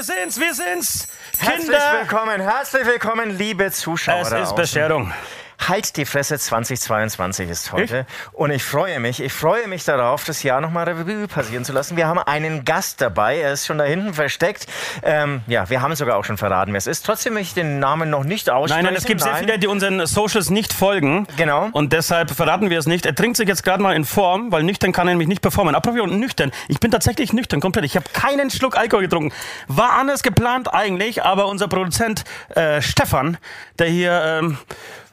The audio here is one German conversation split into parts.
Wir sind's, wir sind's. Herzlich Kinder, willkommen, herzlich willkommen, liebe Zuschauer. es ist. Bescherung. Halt die Fresse 2022 ist heute. Und ich freue mich, ich freue mich darauf, das Jahr nochmal Revue passieren zu lassen. Wir haben einen Gast dabei, er ist schon da hinten versteckt. Ähm, ja, wir haben sogar auch schon verraten, wer es ist. Trotzdem möchte ich den Namen noch nicht aussprechen. Nein, nein, es gibt sehr viele, die unseren Socials nicht folgen. Genau. Und deshalb verraten wir es nicht. Er trinkt sich jetzt gerade mal in Form, weil nüchtern kann er nämlich nicht performen. Apropos nüchtern. Ich bin tatsächlich nüchtern, komplett. Ich habe keinen Schluck Alkohol getrunken. War anders geplant eigentlich, aber unser Produzent äh, Stefan, der hier ähm,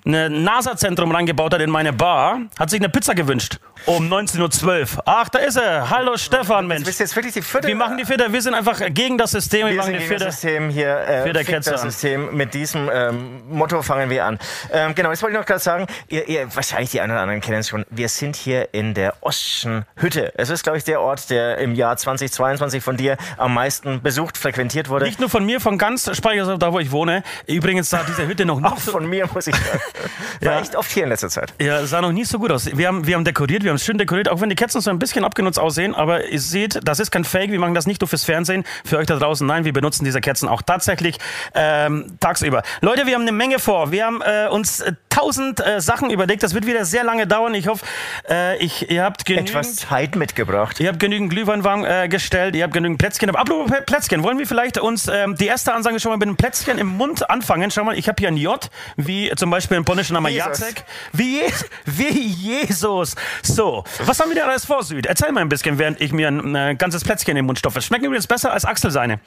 ein NASA-Zentrum reingebaut hat in meine Bar, hat sich eine Pizza gewünscht. Um 19.12 Uhr. Ach, da ist er. Hallo Stefan, Mensch. Du bist jetzt wirklich die vierte. Wir machen die Vierte. Wir sind einfach gegen das System. Wir, wir machen die gegen das Vierte. System hier. Äh, das. System. Mit diesem ähm, Motto fangen wir an. Ähm, genau, jetzt wollte ich noch gerade sagen, ihr, ihr, wahrscheinlich die einen oder anderen kennen es schon. Wir sind hier in der Ostschen Hütte. Es ist, glaube ich, der Ort, der im Jahr 2022 von dir am meisten besucht, frequentiert wurde. Nicht nur von mir, von ganz Speichersdorf, da wo ich wohne. Übrigens sah diese Hütte noch Auch nicht so, von mir, muss ich sagen. War Ja. echt oft hier in letzter Zeit. ja, sah noch nicht so gut aus. Wir haben, wir haben dekoriert, wir haben es schön dekoriert, auch wenn die Kerzen so ein bisschen abgenutzt aussehen. Aber ihr seht, das ist kein Fake. Wir machen das nicht nur fürs Fernsehen, für euch da draußen. Nein, wir benutzen diese Kerzen auch tatsächlich ähm, tagsüber. Leute, wir haben eine Menge vor. Wir haben äh, uns äh, tausend äh, Sachen überlegt. Das wird wieder sehr lange dauern. Ich hoffe, äh, ich, ihr habt genügend... Etwas Zeit mitgebracht. Ihr habt genügend Glühwein warm äh, gestellt, ihr habt genügend Plätzchen. Aber apropos Plä- Plätzchen, wollen wir vielleicht uns ähm, die erste Ansage schon mal mit einem Plätzchen im Mund anfangen? Schau mal, ich habe hier ein J, wie zum Beispiel im polnischen Jesus. Jacek. Wie, wie Jesus. So, was haben wir denn alles vor, Süd? Erzähl mal ein bisschen, während ich mir ein äh, ganzes Plätzchen in den Mund stopfe. Schmecken übrigens besser als Axel seine.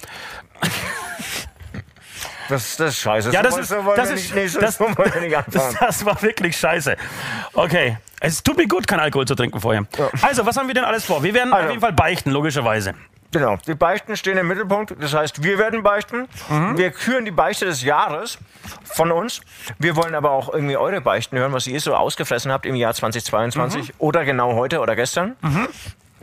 Das, das ist scheiße. Ja, das ist, das ist, nicht, das, anfangen. das war wirklich scheiße. Okay. Es tut mir gut, kein Alkohol zu trinken vorher. Also, was haben wir denn alles vor? Wir werden auf Also. jeden Fall beichten, logischerweise. Genau, die Beichten stehen im Mittelpunkt. Das heißt, wir werden beichten. Mhm. Wir küren die Beichte des Jahres von uns. Wir wollen aber auch irgendwie eure Beichten hören, was ihr so ausgefressen habt im Jahr 2022 Mhm. oder genau heute oder gestern.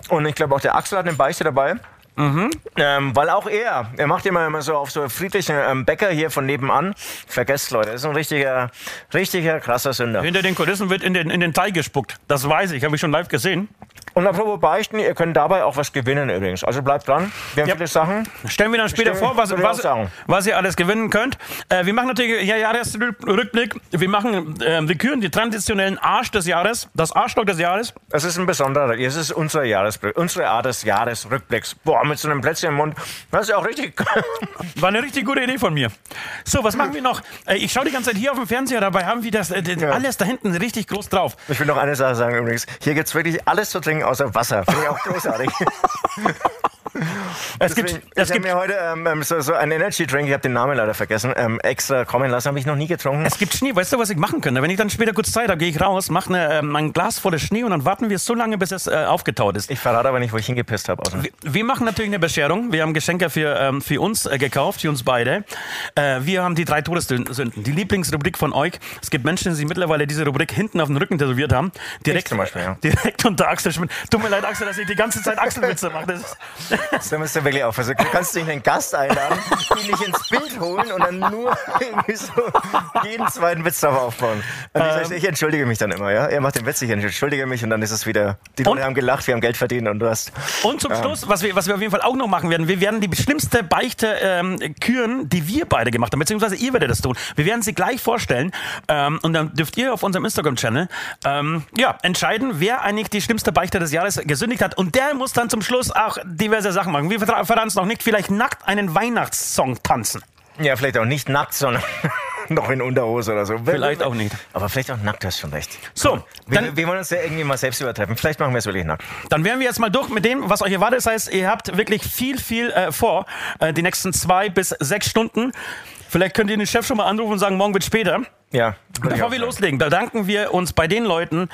Und ich glaube auch der Axel hat eine Beichte dabei. Ähm, weil auch er, er macht immer, immer so auf so friedlichen ähm, Bäcker hier von nebenan. Vergesst, Leute, ist ein richtiger, richtiger krasser Sünder. Hinter den Kulissen wird in den, in den Teig gespuckt. Das weiß ich, habe ich schon live gesehen. Und apropos Beichten, ihr könnt dabei auch was gewinnen übrigens. Also bleibt dran. Wir haben Ja. viele Sachen. Stellen wir dann später Stellen- vor, was, was, was ihr alles gewinnen könnt. Äh, wir machen natürlich ja, Jahresrückblick. Wir machen, äh, wir küren die traditionellen Arsch des Jahres, das Arschloch des Jahres. Es ist ein besonderer, es ist unser Jahresblick, unsere Art des Jahresrückblicks. Boah, mit so einem Plätzchen im Mund. Das ist ja auch richtig. War eine richtig gute Idee von mir. So, was machen wir noch? Äh, ich schaue die ganze Zeit hier auf dem Fernseher, dabei haben wir das äh, Ja. alles da hinten richtig groß drauf. Ich will noch eine Sache sagen übrigens. Hier gibt's wirklich alles zu trinken außer Wasser. Finde ich auch großartig. Es gibt, Deswegen, es ich habe gibt, mir heute ähm, ähm, so, so einen Energy Drink, ich habe den Namen leider vergessen, ähm, extra kommen lassen. Habe ich noch nie getrunken. es gibt Schnee. Weißt du, was ich machen könnte? Wenn ich dann später kurz Zeit habe, gehe ich raus, mache eine, ähm, ein Glas voller Schnee und dann warten wir so lange, bis es äh, aufgetaut ist. Ich verrate aber nicht, wo ich hingepisst habe. Wir- Wir machen natürlich eine Bescherung. Wir haben Geschenke für, ähm, für uns äh, gekauft, für uns beide. Äh, wir haben die drei Todessünden, die Lieblingsrubrik von euch. Es gibt Menschen, die mittlerweile diese Rubrik hinten auf dem Rücken tätowiert haben. Direkt, zum Beispiel, ja. direkt unter Axel Schmidt. Tut mir leid, Axel, dass ich die ganze Zeit Axelwitze mache. Das ist, Müsst ihr wirklich aufpassen. Du kannst nicht einen Gast einladen, ihn nicht ins Bild holen und dann nur irgendwie so jeden zweiten Witz drauf aufbauen. Und Ähm. ich, ich entschuldige mich dann immer, ja. Er macht den Witz, ich entschuldige mich und dann ist es wieder, die Leute Und- haben gelacht, wir haben Geld verdient und du hast. Und zum Schluss, was wir, was wir auf jeden Fall auch noch machen werden, wir werden die schlimmste Beichte ähm, küren, die wir beide gemacht haben, beziehungsweise ihr werdet das tun. Wir werden sie gleich vorstellen ähm, und dann dürft ihr auf unserem Instagram-Channel ähm, ja, entscheiden, wer eigentlich die schlimmste Beichte des Jahres gesündigt hat. Und der muss dann zum Schluss auch diverse Sachen machen. Wir verraten es noch nicht, vielleicht nackt einen Weihnachtssong tanzen. Ja, vielleicht auch nicht nackt, sondern noch in Unterhose oder so. Vielleicht auch nicht. Aber vielleicht auch nackt, hast schon recht. So, Wir, dann, wir wollen uns ja irgendwie mal selbst übertreffen. Vielleicht machen wir es wirklich nackt. Dann wären wir jetzt mal durch mit dem, was euch erwartet. Das heißt, ihr habt wirklich viel, viel äh, vor, äh, die nächsten zwei bis sechs Stunden. Vielleicht könnt ihr den Chef schon mal anrufen und sagen, morgen wird später. Ja. Bevor wir loslegen, bedanken wir uns bei den Leuten,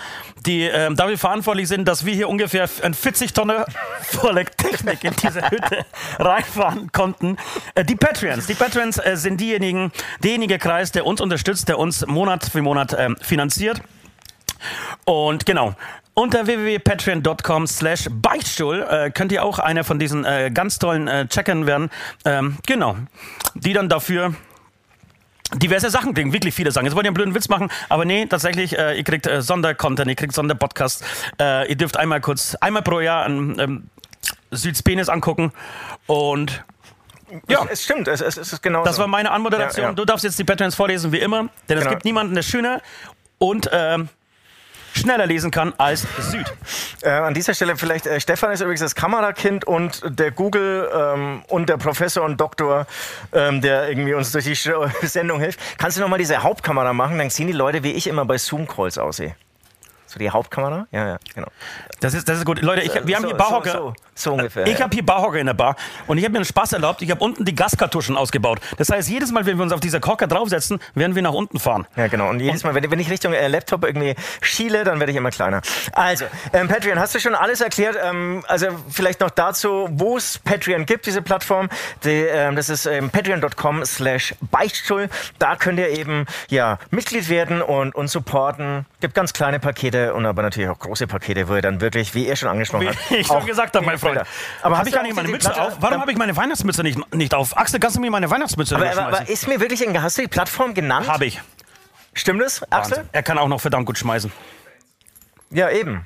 die ähm, dafür verantwortlich sind, dass wir hier ungefähr ein 40 Tonne volle Technik in diese Hütte reinfahren konnten. Äh, die Patreons. Die Patreons äh, sind diejenigen, derjenige Kreis, der uns unterstützt, der uns Monat für Monat ähm, finanziert. Und genau. Unter www.patreon.com slash Beichtstuhl äh, könnt ihr auch einer von diesen äh, ganz tollen äh, Checkern werden. Ähm, genau. Die dann dafür diverse Sachen kriegen, wirklich viele Sachen. Jetzt wollt ihr einen blöden Witz machen, aber nee, tatsächlich, äh, ihr kriegt äh, Sondercontent, ihr kriegt Sonderpodcasts. Äh, ihr dürft einmal kurz, einmal pro Jahr ein ähm, Südspenis angucken und Ja. Es, es stimmt, es, es, es ist genau Das so. war meine Anmoderation. Ja, ja. Du darfst jetzt die Patreons vorlesen wie immer, denn es Genau. gibt niemanden, der schöner und ähm, schneller lesen kann als Süd. Äh, an dieser Stelle vielleicht, äh, Stefan ist übrigens das Kamerakind und der Google ähm, und der Professor und Doktor, ähm, der irgendwie uns durch die Sendung hilft. Kannst du nochmal diese Hauptkamera machen? Dann sehen die Leute, wie ich immer bei Zoom-Calls aussehe. So die Hauptkamera? Ja, ja, genau. Das ist, das ist gut. Leute, ich, wir haben so, hier Barhocker. So, so, so ungefähr. Ich ja. habe hier Barhocker in der Bar und ich habe mir einen Spaß erlaubt. Ich habe unten die Gaskartuschen ausgebaut. Das heißt, jedes Mal, wenn wir uns auf dieser Hocker draufsetzen, werden wir nach unten fahren. Ja, genau. Und jedes Mal, wenn, wenn ich Richtung äh, Laptop irgendwie schiele, dann werde ich immer kleiner. Also, ähm, Patreon, hast du schon alles erklärt? Ähm, also vielleicht noch dazu, wo es Patreon gibt, diese Plattform. Die, ähm, das ist ähm, patreon.com slash beichtstuhl. Da könnt ihr eben ja, Mitglied werden und uns supporten. Gibt ganz kleine Pakete und aber natürlich auch große Pakete, wo ihr dann wirklich, wie ihr schon angesprochen habt, ich schon auch gesagt habe, mein Freund. Aber habe ich gar nicht meine Mütze auf? Warum habe ich meine Weihnachtsmütze nicht, nicht auf? Axel, kannst du mir meine Weihnachtsmütze aber, aber, aber ist mir wirklich hast du die Plattform genannt? Habe ich. Stimmt es, Axel? Wahnsinn. Er kann auch noch verdammt gut schmeißen. Ja, eben.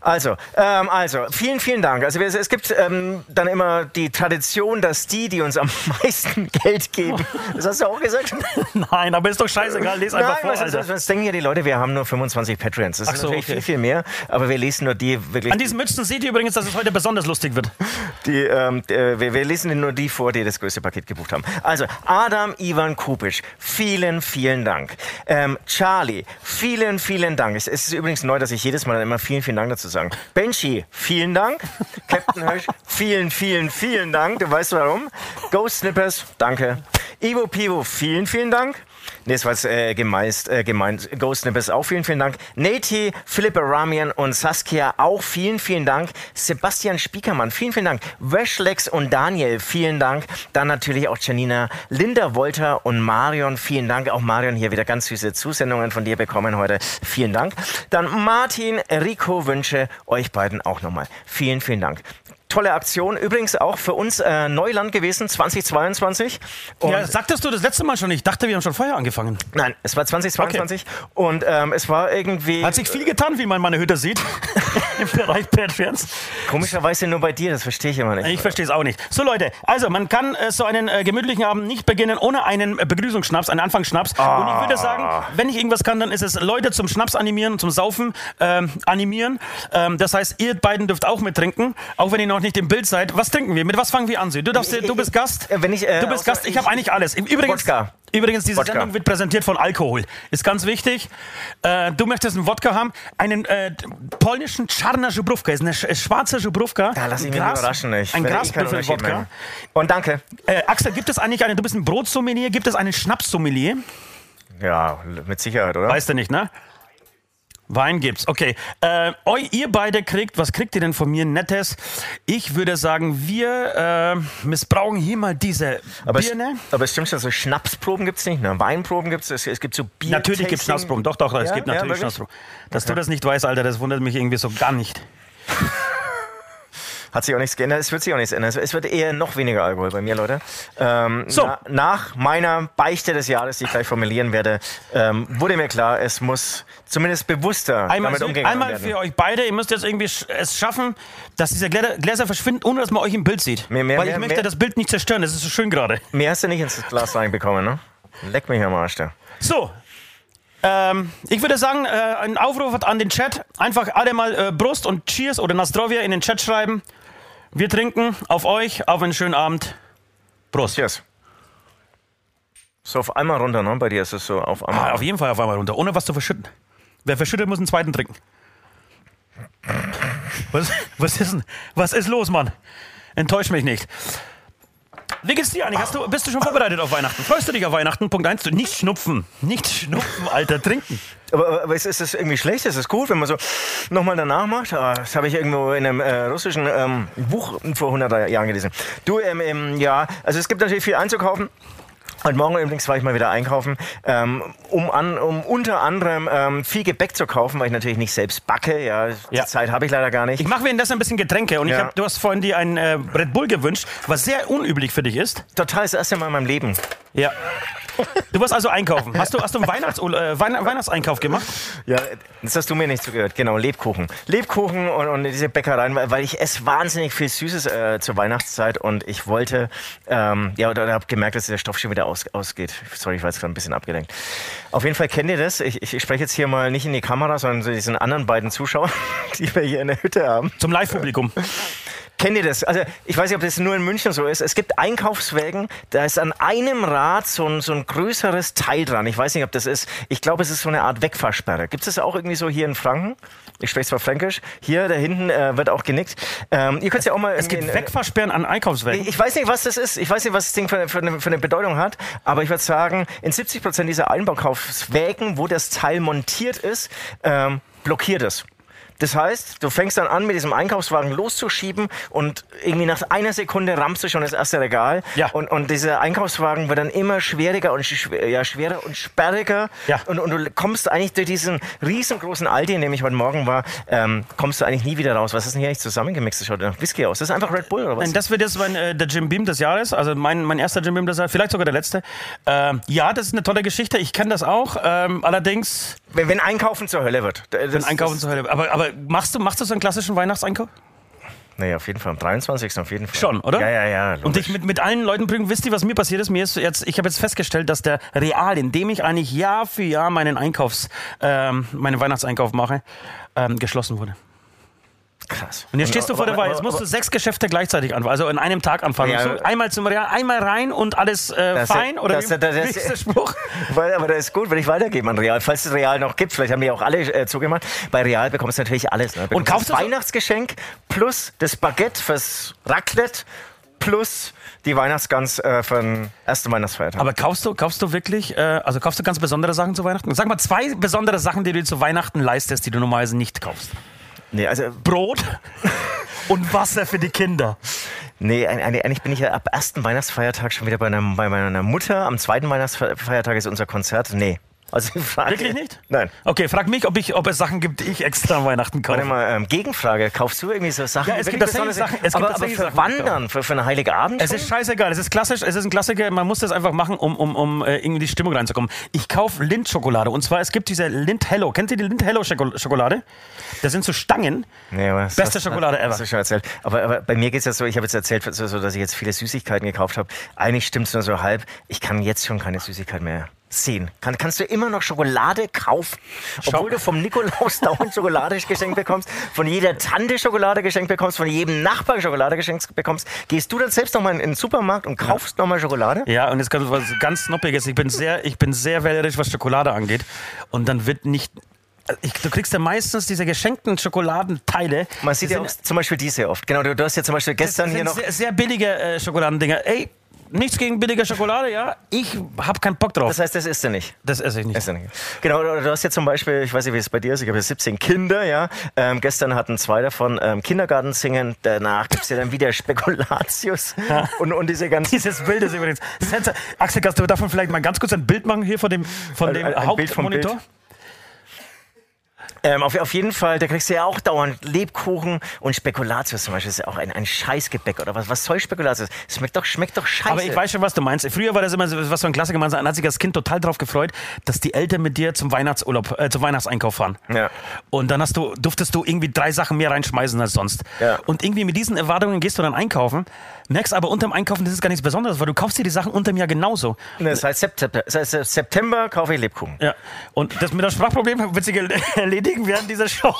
Also, ähm, also, vielen, vielen Dank. Also wir, es gibt ähm, dann immer die Tradition, dass die, die uns am meisten Geld geben, das hast du auch gesagt? Nein, aber ist doch scheißegal. Les einfach Nein, vor, was, Alter. was, was denken ja die Leute, wir haben nur 25 Patreons. Das Ach ist so, natürlich okay. viel, viel mehr, aber wir lesen nur die wirklich, An diesen Mützen seht ihr übrigens, dass es heute besonders lustig wird. die, ähm, äh, wir, wir lesen nur die vor, die das größte Paket gebucht haben. Also, Adam Ivan Kupisch, vielen, vielen Dank. Ähm, Charlie, vielen, vielen Dank. Es, es ist übrigens neu, dass ich jedes Mal dann immer vielen, vielen Dank dazu sagen. Benji, vielen Dank. Captain Hirsch, vielen, vielen, vielen Dank. Du weißt warum. Ghost Snippers, danke. Ivo Pivo, vielen, vielen Dank. Nee, das war jetzt, äh, gemeist, äh, gemeint. Ghost Snippers auch vielen, vielen Dank. Nati, Philipp Ramian und Saskia auch vielen, vielen Dank. Sebastian Spiekermann, vielen, vielen Dank. Weshlex und Daniel, vielen Dank. Dann natürlich auch Janina, Linda Wolter und Marion, vielen Dank. Auch Marion hier wieder ganz süße Zusendungen von dir bekommen heute. Vielen Dank. Dann Martin, Rico wünsche euch beiden auch nochmal. Vielen, vielen Dank. Tolle Aktion. Übrigens auch für uns äh, Neuland gewesen, 2022. Und Ja, sagtest du das letzte Mal schon? Ich dachte, wir haben schon vorher angefangen. Nein, es war 2022 und ähm, es war irgendwie Hat sich viel getan, wie man meine Hütte sieht. Im Bereich Patreons. komischerweise nur bei dir, das verstehe ich immer nicht. Ich verstehe es auch nicht. So Leute, also man kann äh, so einen äh, gemütlichen Abend nicht beginnen ohne einen äh, Begrüßungsschnaps, einen Anfangsschnaps. Und ich würde sagen, wenn ich irgendwas kann, dann ist es Leute zum Schnaps animieren, zum Saufen ähm, animieren. Ähm, das heißt, ihr beiden dürft auch mittrinken, auch wenn ihr noch nicht im Bild seid. Was trinken wir? Mit was fangen wir an? Sie? Du, darfst, du bist Gast. Äh, wenn ich, äh, du bist Gast. Ich habe eigentlich alles. Übrigens, Wodka. übrigens diese Wodka. Sendung wird präsentiert von Alkohol. Ist ganz wichtig. Äh, du möchtest einen Wodka haben, einen äh, polnischen Czarna Żubrówka. Ist eine sch schwarze Żubrówka. Da lass ich mich Gras- überraschen. Ich ein eh Grasbüffel-Wodka. merken. Und danke. Äh, Axel, gibt es eigentlich einen, du bist ein Brotsommelier, gibt es einen Schnapssommelier? Ja, mit Sicherheit, oder? Weißt du nicht, ne? Wein gibt's, okay. Äh, eu, ihr beide kriegt, was kriegt ihr denn von mir Nettes? Ich würde sagen, wir äh, missbrauchen hier mal diese aber, es, Birne. aber es stimmt schon, so Schnapsproben gibt es nicht, ne? Weinproben gibt es, es gibt so Bier. Natürlich gibt es Schnapsproben, doch, doch, es Ja? gibt Ja, natürlich wirklich? Schnapsproben. Dass du das nicht weißt, Alter, das wundert mich irgendwie so gar nicht. Hat sich auch nichts geändert, es wird sich auch nichts ändern. Es- wird eher noch weniger Alkohol bei mir, Leute. Ähm, So. na, nach meiner Beichte des Jahres, die ich gleich formulieren werde, ähm, wurde mir klar, es muss zumindest bewusster Einmal, damit umgegangen einmal werden. für euch beide, ihr müsst jetzt irgendwie es schaffen, dass diese Gläser, Gläser verschwinden, ohne dass man euch im Bild sieht. Mehr- mehr- Weil ich mehr- möchte das Bild nicht zerstören, das ist so schön gerade. Mehr hast du nicht ins Glas reinbekommen, ne? Leck mich am Arsch, da. So. Ähm, ich würde sagen, äh, ein Aufruf an den Chat. Einfach alle mal äh, Brust und Cheers oder Nastrovia in den Chat schreiben. Wir trinken auf euch, auf einen schönen Abend. Prost. Cheers. So auf einmal runter, ne? Bei dir ist es so auf einmal. Ah, auf jeden Fall auf einmal runter, ohne was zu verschütten. Wer verschüttet, muss einen zweiten trinken. Was, was, ist, was ist los, Mann? Enttäusch mich nicht. Wie geht's dir eigentlich? Hast du, bist du schon vorbereitet auf Weihnachten? Freust du dich auf Weihnachten? Punkt 1. Nicht schnupfen. Nicht schnupfen, Alter. Trinken. Aber, aber ist, ist das irgendwie schlecht? Ist das gut, wenn man so nochmal danach macht? Ah, das habe ich irgendwo in einem äh, russischen ähm, Buch vor 100 Jahren gelesen. Du, ähm, ähm, ja, also es gibt natürlich viel einzukaufen. Heute Morgen übrigens war ich mal wieder einkaufen, ähm, um, an, um unter anderem ähm, viel Gebäck zu kaufen, weil ich natürlich nicht selbst backe. Ja, Ja. Zeit habe ich leider gar nicht. Ich mache währenddessen ein bisschen Getränke und ich Ja. hab, du hast vorhin dir einen äh, Red Bull gewünscht, was sehr unüblich für dich ist. Total das erste Mal in meinem Leben. Ja. Du warst also einkaufen. Hast du, hast du einen Weihnachts äh, Weihn Weihnachtseinkauf gemacht? Ja, das hast du mir nicht zugehört. Genau, Lebkuchen. Lebkuchen und, und diese Bäckereien, weil ich esse wahnsinnig viel Süßes äh, zur Weihnachtszeit und ich wollte, ähm, ja, oder habe gemerkt, dass der Stoff schon wieder aus, ausgeht. Sorry, ich war jetzt gerade ein bisschen abgelenkt. Auf jeden Fall kennt ihr das. Ich, ich, ich spreche jetzt hier mal nicht in die Kamera, sondern zu diesen anderen beiden Zuschauern, die wir hier in der Hütte haben. Zum Live-Publikum. Kennt ihr das? Also ich weiß nicht, ob das nur in München so ist. Es gibt Einkaufswägen, da ist an einem Rad so ein, so ein größeres Teil dran. Ich weiß nicht, ob das ist. Ich glaube, es ist so eine Art Wegfahrsperre. Gibt es das auch irgendwie so hier in Franken? Ich spreche zwar Fränkisch. Hier, da hinten äh, wird auch genickt. Ähm, ihr könnt ja auch mal. Es gibt in, Wegfahrsperren an Einkaufswägen. Ich weiß nicht, was das ist. Ich weiß nicht, was das Ding für, für, eine, für eine Bedeutung hat. Aber ich würde sagen, in 70 Prozent dieser Einbaukaufswägen, wo das Teil montiert ist, ähm, blockiert es. Das heißt, du fängst dann an, mit diesem Einkaufswagen loszuschieben und irgendwie nach einer Sekunde rammst du schon das erste Regal. Ja. Und, und dieser Einkaufswagen wird dann immer schwieriger und schwer, ja, schwerer und sperriger. Ja. Und, und du kommst eigentlich durch diesen riesengroßen Aldi, in dem ich heute Morgen war, ähm, kommst du eigentlich nie wieder raus. Was ist denn hier eigentlich zusammengemixt? Das schaut nach Whisky aus. Das ist einfach Red Bull oder was? Das wird jetzt mein, äh, der Jim Beam des Jahres, also mein, mein erster Jim Beam des Jahres, vielleicht sogar der letzte. Ähm, ja, das ist eine tolle Geschichte, ich kenne das auch. Ähm, allerdings, wenn, Einkaufen zur Hölle wird. Wenn Einkaufen zur Hölle. Aber, aber machst, du, machst du so einen klassischen Weihnachtseinkauf? Nee, auf jeden Fall. Am 23. auf jeden Fall. Schon, oder? Ja, ja, ja. Und dich mit, mit allen Leuten bringen. Wisst ihr, was mir passiert ist? Mir ist jetzt, ich habe jetzt festgestellt, dass der Real, in dem ich eigentlich Jahr für Jahr meinen Einkaufs, ähm, meinen Weihnachtseinkauf mache, ähm, geschlossen wurde. Krass. Und jetzt stehst du vor der Wahl. Jetzt musst du sechs Geschäfte gleichzeitig anfangen, also in einem Tag anfangen. Ja, so, einmal zum Real, einmal rein und alles äh, Das- fein? Oder das- wie, das- wie ist der Spruch? Weil, aber das ist gut, wenn ich weitergebe an Real. Falls es Real noch gibt, vielleicht haben die auch alle äh, zugemacht. Bei Real bekommst du natürlich alles. Ne? Bekommst kaufst das Weihnachtsgeschenk plus das Baguette fürs Raclette plus die Weihnachtsgans äh, für den ersten Weihnachtsfeiertag. Aber kaufst du, kaufst du wirklich, äh, also kaufst du ganz besondere Sachen zu Weihnachten? Sag mal zwei besondere Sachen, die du dir zu Weihnachten leistest, die du normalerweise nicht kaufst. Nee, also, Brot und Wasser für die Kinder. nee, eigentlich bin ich ja ab ersten Weihnachtsfeiertag schon wieder bei, einer, bei meiner Mutter. Am zweiten Weihnachtsfeiertag ist unser Konzert. Nee. Also Frage, Wirklich nicht? Nein. Okay, frag mich, ob, ich, ob es Sachen gibt, die ich extra an Weihnachten kaufe. Warte mal, ähm, Gegenfrage. Kaufst du irgendwie so Sachen? Ja, es gibt tatsächlich Sachen- es gibt aber, aber tatsächlich für Wandern, für, für einen Heiligabend? Es ist scheißegal, es ist klassisch, es ist ein Klassiker, man muss das einfach machen, um, um, um äh, irgendwie die Stimmung reinzukommen. Ich kaufe Lindt-Schokolade und zwar, es gibt diese Lindt Hello. Kennt ihr die Lindt Hello Schoko- Schokolade? Das sind so Stangen. Nee, aber das Beste hast- Schokolade ever. Hast du schon erzählt. Aber, aber bei mir geht es jetzt so, ich habe jetzt erzählt, so, dass ich jetzt viele Süßigkeiten gekauft habe. Eigentlich stimmt es nur so halb. Ich kann jetzt schon keine Süßigkeit mehr sehen. Kann, kannst du immer noch Schokolade kaufen, obwohl du vom Nikolaus dauernd Schokolade geschenkt bekommst, von jeder Tante Schokolade geschenkt bekommst, von jedem Nachbar Schokolade geschenkt bekommst. Gehst du dann selbst nochmal in den Supermarkt und kaufst nochmal Schokolade? Ja, und jetzt kommt was ganz Snoppiges. Ich bin sehr, ich bin sehr wählerisch, was Schokolade angeht. Und dann wird nicht. Ich, du kriegst ja meistens diese geschenkten Schokoladenteile. Man sieht ja auch zum Beispiel diese oft. Genau, du, du hast ja zum Beispiel gestern das hier noch... sehr, sehr billige äh, Schokoladendinger. Ey, nichts gegen billige Schokolade, ja. Ich hab keinen Bock drauf. Das heißt, das isst du nicht. Das esse ich nicht. Ist ja nicht. Genau, du hast ja zum Beispiel, ich weiß nicht, wie es bei dir ist, ich habe ja 17 Kinder, ja. Ähm, gestern hatten zwei davon ähm, Kindergarten singen, danach gibt es ja dann wieder Spekulatius und, und diese ganzen. Dieses Bild ist übrigens. Axel, kannst du davon vielleicht mal ganz kurz ein Bild machen hier von dem, von dem ein- ein Bild vom Hauptmonitor? Bild. Ähm, auf, auf jeden Fall, da kriegst du ja auch dauernd Lebkuchen und Spekulatius zum Beispiel. Das ist ja auch ein, ein Scheißgebäck oder was. Was soll Spekulatius? Schmeckt doch, schmeckt doch scheiße. Aber ich weiß schon, was du meinst. Früher war das immer so, was so ein Klassiker. Man hat sich als Kind total drauf gefreut, dass die Eltern mit dir zum Weihnachtsurlaub, äh, zum Weihnachtseinkauf fahren. Ja. Und dann hast du, durftest du irgendwie drei Sachen mehr reinschmeißen als sonst. Ja. Und irgendwie mit diesen Erwartungen gehst du dann einkaufen, merkst aber unterm Einkaufen, das ist gar nichts Besonderes, weil du kaufst dir die Sachen unterm Jahr genauso. Das heißt September, das heißt, September kaufe ich Lebkuchen. Ja. Und das mit dem Sprachproblem wird sich erledigen während dieser Show.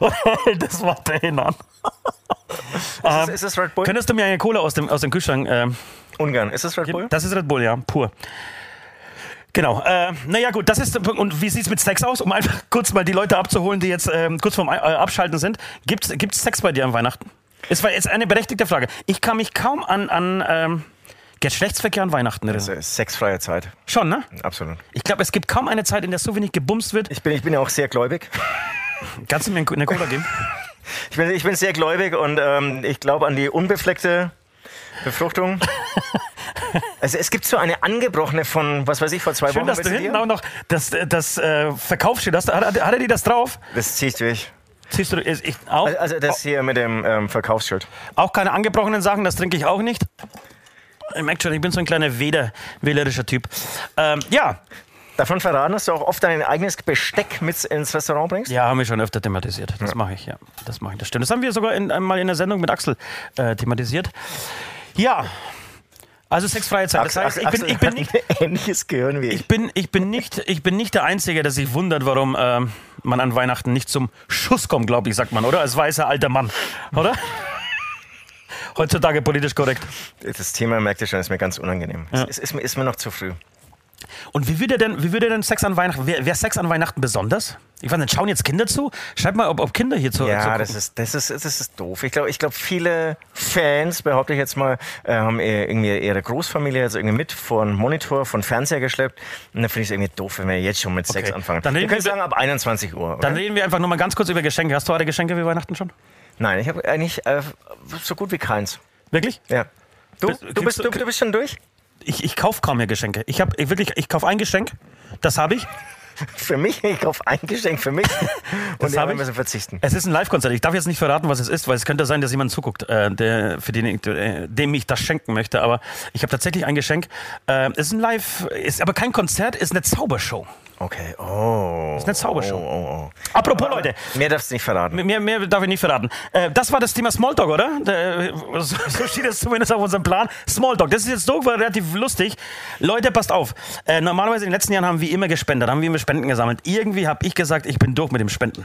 Das weiterhin an? Ist, das- ist das Red Bull? Könntest du mir eine Cola aus dem, aus dem Kühlschrank ähm, Ungarn. Ist das Red Bull? Das ist Red Bull, ja, pur. Genau. Äh, naja, gut, das ist. Und wie sieht es mit Sex aus? Um einfach kurz mal die Leute abzuholen, die jetzt ähm, kurz vorm äh, Abschalten sind. Gibt es Sex bei dir an Weihnachten? Es war jetzt eine berechtigte Frage. Ich kann mich kaum an, an ähm, Geschlechtsverkehr an Weihnachten erinnern. Das ist sexfreie Zeit. Schon, ne? Absolut. Ich glaube, es gibt kaum eine Zeit, in der so wenig gebumst wird. Ich bin, ich bin ja auch sehr gläubig. Kannst du mir eine Cola geben? Ich bin, ich bin sehr gläubig und ähm, ich glaube an die unbefleckte Befruchtung. Also es gibt so eine angebrochene von, was weiß ich, vor zwei Schön, Wochen. dass du hinten auch noch das, das äh, Verkaufsschild hast. Hat, hat, er dir das drauf? Das zieht durch. Siehst du, ich, auch, Also das hier mit dem ähm, Verkaufsschild. auch keine angebrochenen Sachen, das trinke ich auch nicht. Ich merke schon, ich bin so ein kleiner Wähler, wählerischer Typ. Ähm, ja. Davon verraten, dass du auch oft dein eigenes Besteck mit ins Restaurant bringst? Ja, haben wir schon öfter thematisiert. Das ja. mache ich, ja. Das mache ich, das stimmt. Das haben wir sogar in, einmal in der Sendung mit Axel äh, thematisiert. Ja, also sexfreie Zeit. Das heißt, ich bin, ich bin nicht ähnliches Gehirn wie ich. Ich bin, ich bin nicht, ich bin nicht der Einzige, der sich wundert, warum äh, man an Weihnachten nicht zum Schuss kommt, glaube ich, sagt man, oder? Als weißer alter Mann, oder? Heutzutage politisch korrekt. Das Thema merkt ihr schon, ist mir ganz unangenehm. Ja. Es ist, ist, ist mir noch zu früh. Und wie würde denn, wie würde denn Sex an Weihnachten, wäre Sex an Weihnachten besonders? Ich weiß nicht, schauen jetzt Kinder zu? Schreib mal, ob, ob Kinder hier zu Ja, das ist, das, ist, das ist doof. Ich glaube, ich glaub, viele Fans, behaupte ich jetzt mal, äh, haben irgendwie ihre Großfamilie also irgendwie mit vor einen Monitor, von Fernseher geschleppt. Und dann finde ich es irgendwie doof, wenn wir jetzt schon mit okay. Sex anfangen. Dann wir können sagen, ab 21 Uhr. Oder? Dann reden wir einfach nur mal ganz kurz über Geschenke. Hast du eure Geschenke wie Weihnachten schon? Nein, ich habe eigentlich äh, so gut wie keins. Wirklich? Ja. Du, du, bist, du, du bist schon durch? Ich, ich kaufe kaum mehr Geschenke. Ich habe wirklich, ich kaufe ein Geschenk, das habe ich. Für mich, ich kaufe ein Geschenk für mich und habe ich müssen verzichten. Es ist ein Live-Konzert. Ich darf jetzt nicht verraten, was es ist, weil es könnte sein, dass jemand zuguckt, äh, der, für den, äh, dem ich das schenken möchte. Aber ich habe tatsächlich ein Geschenk. Äh, es ist ein Live, ist aber kein Konzert, ist eine Zaubershow. Okay, oh. Das ist eine Zaubershow. Oh, oh, oh. Apropos, Aber Leute. Mehr darfst du nicht verraten. Mehr, mehr darf ich nicht verraten. Äh, das war das Thema Smalltalk, oder? Der, so, steht es zumindest auf unserem Plan. Smalltalk. Das ist jetzt so relativ lustig. Leute, passt auf. Äh, normalerweise in den letzten Jahren haben wir immer gespendet, haben wir immer Spenden gesammelt. Irgendwie habe ich gesagt, ich bin durch mit dem Spenden.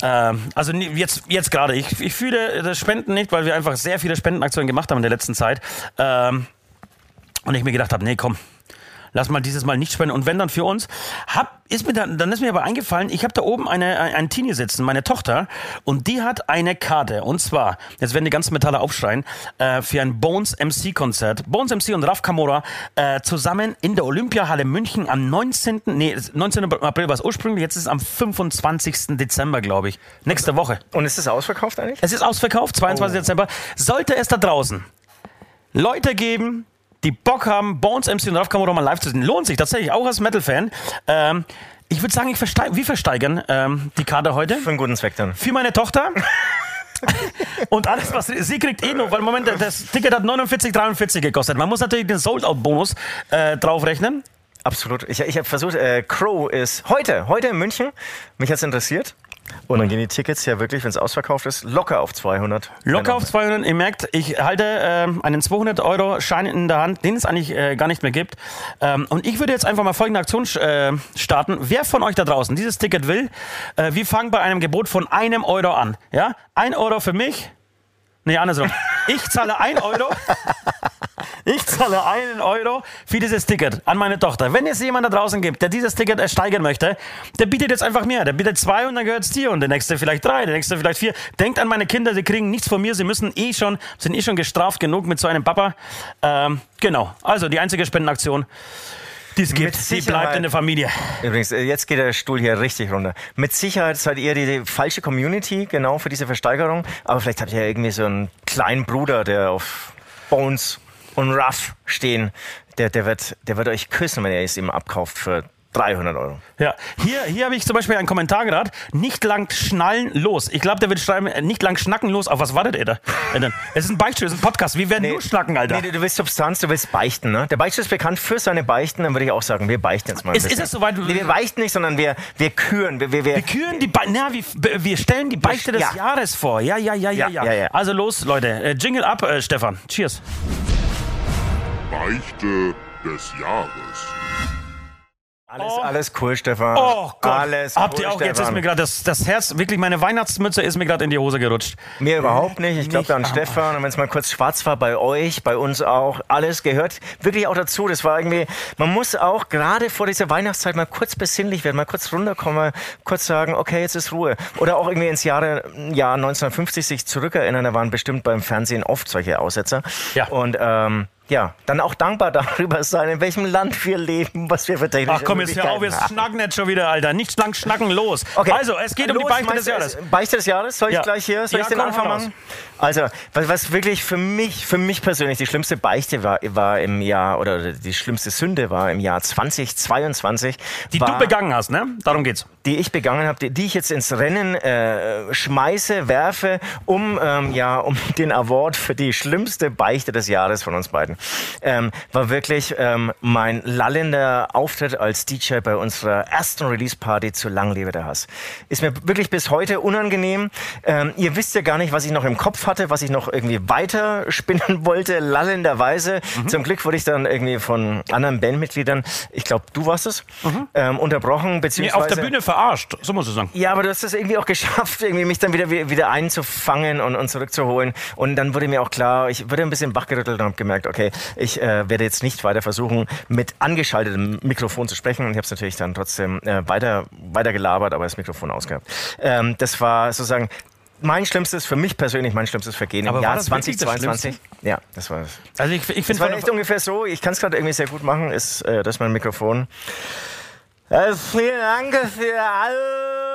Äh, also jetzt, jetzt gerade. Ich, ich fühle das Spenden nicht, weil wir einfach sehr viele Spendenaktionen gemacht haben in der letzten Zeit. Ähm, und ich mir gedacht habe, nee, komm, lass mal dieses Mal nicht spenden. Und wenn dann für uns, hab, ist mir dann, dann ist mir aber eingefallen, ich habe da oben eine, ein Teenie sitzen, meine Tochter, und die hat eine Karte. Und zwar, jetzt werden die ganzen Metalle aufschreien, äh, für ein Bones MC Konzert. Bones MC und Raf Kamora äh, zusammen in der Olympiahalle München am 19. Nee, 19. April war es ursprünglich, jetzt ist es am 25. Dezember, glaube ich. Nächste Woche. Und ist es ausverkauft eigentlich? Es ist ausverkauft, 22. Oh. Dezember. Sollte es da draußen Leute geben, die Bock haben, Bones MC und Ralf Kamoro mal live zu sehen. Lohnt sich tatsächlich, auch als Metal-Fan. Ähm, ich würde sagen, ich versteig, wir versteigern ähm, die Karte heute. Für einen guten Zweck dann. Für meine Tochter. und alles, was sie kriegt eh nur, weil im Moment das Ticket hat 49,43 gekostet. Man muss natürlich den Sold-Out-Bonus äh, draufrechnen. Absolut. Ich, ich habe versucht, äh, Crow ist heute, heute in München. Mich hat es interessiert. Und dann gehen die Tickets ja wirklich, wenn es ausverkauft ist, locker auf 200. Locker auf 200. Ihr merkt, ich halte äh, einen 200-Euro-Schein in der Hand, den es eigentlich äh, gar nicht mehr gibt. Ähm, und ich würde jetzt einfach mal folgende Aktion äh, starten. Wer von euch da draußen dieses Ticket will, äh, wir fangen bei einem Gebot von einem Euro an. Ja? Ein Euro für mich. Nee, andersrum. Ich zahle ein Euro. Ich zahle einen Euro für dieses Ticket an meine Tochter. Wenn es jemand da draußen gibt, der dieses Ticket ersteigern möchte, der bietet jetzt einfach mehr. Der bietet zwei und dann gehört es dir und der nächste vielleicht drei, der nächste vielleicht vier. Denkt an meine Kinder, sie kriegen nichts von mir, sie müssen eh schon, sind eh schon gestraft genug mit so einem Papa. Ähm, genau. Also die einzige Spendenaktion. Die es gibt, die bleibt in der Familie. Übrigens, äh, jetzt geht der Stuhl hier richtig runter. Mit Sicherheit seid ihr die, die falsche Community, genau für diese Versteigerung. Aber vielleicht habt ihr ja irgendwie so einen kleinen Bruder, der auf Bones und Ruff stehen, der, der, wird, der wird euch küssen, wenn ihr es ihm abkauft für 300 Euro. Ja, hier, hier habe ich zum Beispiel einen Kommentar gerade. Nicht lang schnallen los. Ich glaube, der wird schreiben, äh, nicht lang schnacken los. Auf was wartet ihr da? Es ist ein Beichtstuhl, es ist ein Podcast. Wir werden nee, nur schnacken, Alter. Nee, du willst Substanz, du willst beichten, ne? Der Beichtstuhl ist bekannt für seine Beichten. Dann würde ich auch sagen, wir beichten jetzt mal. Ist, ist es soweit? Nee, wir beichten nicht, sondern wir, wir küren. Wir, wir, wir, wir küren die Beichte. Na, wir, wir stellen die Beichte des ja. Jahres vor. Ja, ja, ja, ja, ja, ja, ja. Also los, Leute. Äh, Jingle ab, äh, Stefan. Cheers. Beichte des Jahres. Alles, oh. alles cool, Stefan. Oh Gott. Alles Habt cool, ihr auch, Stefan. jetzt ist mir gerade das, das Herz, wirklich meine Weihnachtsmütze ist mir gerade in die Hose gerutscht. Mir überhaupt nicht. Ich glaube an Stefan. Und wenn es mal kurz schwarz war bei euch, bei uns auch, alles gehört wirklich auch dazu. Das war irgendwie, man muss auch gerade vor dieser Weihnachtszeit mal kurz besinnlich werden, mal kurz runterkommen, mal kurz sagen, okay, jetzt ist Ruhe. Oder auch irgendwie ins Jahre, Jahr 1950 sich zurückerinnern. Da waren bestimmt beim Fernsehen oft solche Aussetzer. Ja. Und ähm, ja, dann auch dankbar darüber sein, in welchem Land wir leben, was wir für technische Ach komm, jetzt hör auf, jetzt schnacken nicht schon wieder, Alter. Nicht lang schnacken, los. Okay. Also, es geht los, um die Beichte des Jahres. Beichte des Jahres? Soll ich ja. gleich hier, soll ja, ich den Anfang machen? Also, was, was, wirklich für mich, für mich persönlich die schlimmste Beichte war, war im Jahr, oder die schlimmste Sünde war im Jahr 2022. Die war, du begangen hast, ne? Darum geht's. Die ich begangen habe, die, die, ich jetzt ins Rennen äh, schmeiße, werfe, um, ähm, ja, um den Award für die schlimmste Beichte des Jahres von uns beiden ähm, war wirklich ähm, mein lallender Auftritt als DJ bei unserer ersten Release-Party zu Lang lebe der Hass. Ist mir wirklich bis heute unangenehm. Ähm, ihr wisst ja gar nicht, was ich noch im Kopf hatte, was ich noch irgendwie weiter spinnen wollte, lallenderweise. Mhm. Zum Glück wurde ich dann irgendwie von anderen Bandmitgliedern, ich glaube, du warst es, mhm. ähm, unterbrochen, beziehungsweise... Nee, auf der Bühne verarscht, so muss ich sagen. Ja, aber du hast es irgendwie auch geschafft, irgendwie mich dann wieder, wieder einzufangen und, und zurückzuholen. Und dann wurde mir auch klar, ich wurde ein bisschen wachgerüttelt und habe gemerkt, okay, ich äh, werde jetzt nicht weiter versuchen, mit angeschaltetem Mikrofon zu sprechen. Ich habe es natürlich dann trotzdem äh, weiter, weiter gelabert, aber das Mikrofon ausgehabt. Ähm, das war sozusagen mein schlimmstes, für mich persönlich mein schlimmstes Vergehen aber im Jahr 2022. Das ja, das war es. Also ich, ich finde es echt ungefähr so, ich kann es gerade irgendwie sehr gut machen, ist äh, das mein Mikrofon. Also vielen Dank für alle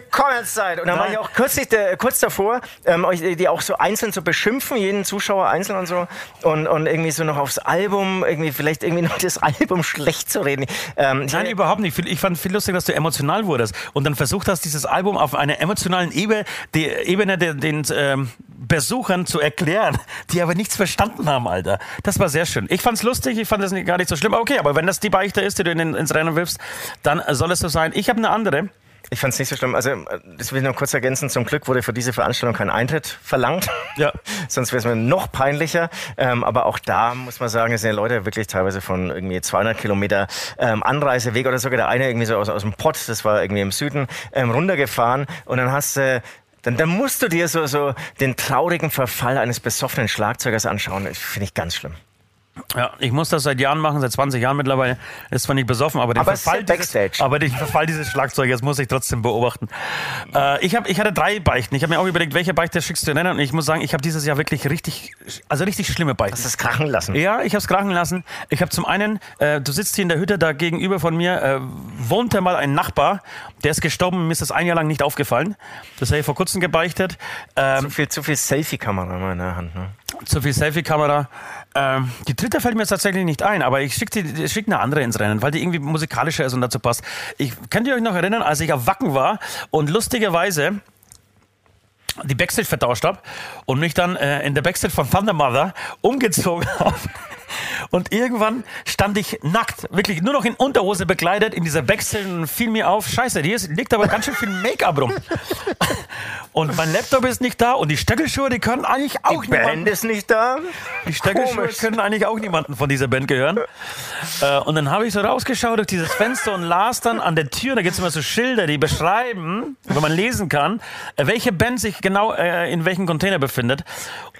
gekommen seid. Und dann war ich auch kürzlich, der, kurz davor, ähm, euch die auch so einzeln zu beschimpfen, jeden Zuschauer einzeln und so. Und, und irgendwie so noch aufs Album, irgendwie vielleicht irgendwie noch das Album schlecht zu reden. Ähm, Nein, überhaupt nicht. Ich fand viel lustig, dass du emotional wurdest und dann versucht hast, dieses Album auf einer emotionalen Ebene, die Ebene den, den ähm, Besuchern zu erklären, die aber nichts verstanden haben, Alter. Das war sehr schön. Ich fand's lustig, ich fand das gar nicht so schlimm. Okay, aber wenn das die Beichte ist, die du in, ins Rennen wirfst, dann soll es so sein. Ich habe eine andere. Ich fand es nicht so schlimm. Also, das will ich noch kurz ergänzen. Zum Glück wurde für diese Veranstaltung kein Eintritt verlangt. Ja. Sonst wäre es mir noch peinlicher. Ähm, aber auch da muss man sagen, es sind ja Leute wirklich teilweise von irgendwie 200 Kilometer ähm, Anreiseweg oder sogar der eine irgendwie so aus, aus dem Pott, das war irgendwie im Süden, ähm, runtergefahren. Und dann hast du dann, dann musst du dir so, so den traurigen Verfall eines besoffenen Schlagzeugers anschauen. Das finde ich ganz schlimm. Ja, ich muss das seit Jahren machen, seit 20 Jahren mittlerweile. Ist zwar nicht besoffen, aber den, aber Verfall, dieses, aber den Verfall dieses Schlagzeugers muss ich trotzdem beobachten. Äh, ich, hab, ich hatte drei Beichten. Ich habe mir auch überlegt, welche Beichte schickst du denn? Und ich muss sagen, ich habe dieses Jahr wirklich richtig, also richtig schlimme Beichten. Hast du es krachen lassen? Ja, ich habe es krachen lassen. Ich habe zum einen, äh, du sitzt hier in der Hütte da gegenüber von mir, äh, wohnte mal ein Nachbar, der ist gestorben, mir ist das ein Jahr lang nicht aufgefallen. Das habe ich vor kurzem gebeichtet. Ähm, zu viel, zu viel Selfie-Kamera in der Hand, ne? Zu viel Selfie-Kamera. Ähm, die dritte fällt mir jetzt tatsächlich nicht ein, aber ich schicke schick eine andere ins Rennen, weil die irgendwie musikalischer ist und dazu passt. Ich könnt ihr euch noch erinnern, als ich auf Wacken war und lustigerweise die Backstage vertauscht habe und mich dann äh, in der Backstage von Thunder Mother umgezogen habe und irgendwann stand ich nackt, wirklich nur noch in Unterhose bekleidet in dieser Backstage und fiel mir auf, scheiße, hier liegt aber ganz schön viel Make-up rum. Und mein Laptop ist nicht da und die Stöckelschuhe, die können eigentlich auch die niemanden. Band ist nicht da. Die Stöckelschuhe Komisch. können eigentlich auch niemanden von dieser Band gehören. Äh, und dann habe ich so rausgeschaut durch dieses Fenster und las dann an der Tür, da gibt es immer so Schilder, die beschreiben, wenn man lesen kann, äh, welche Band sich genau äh, in welchem Container befindet.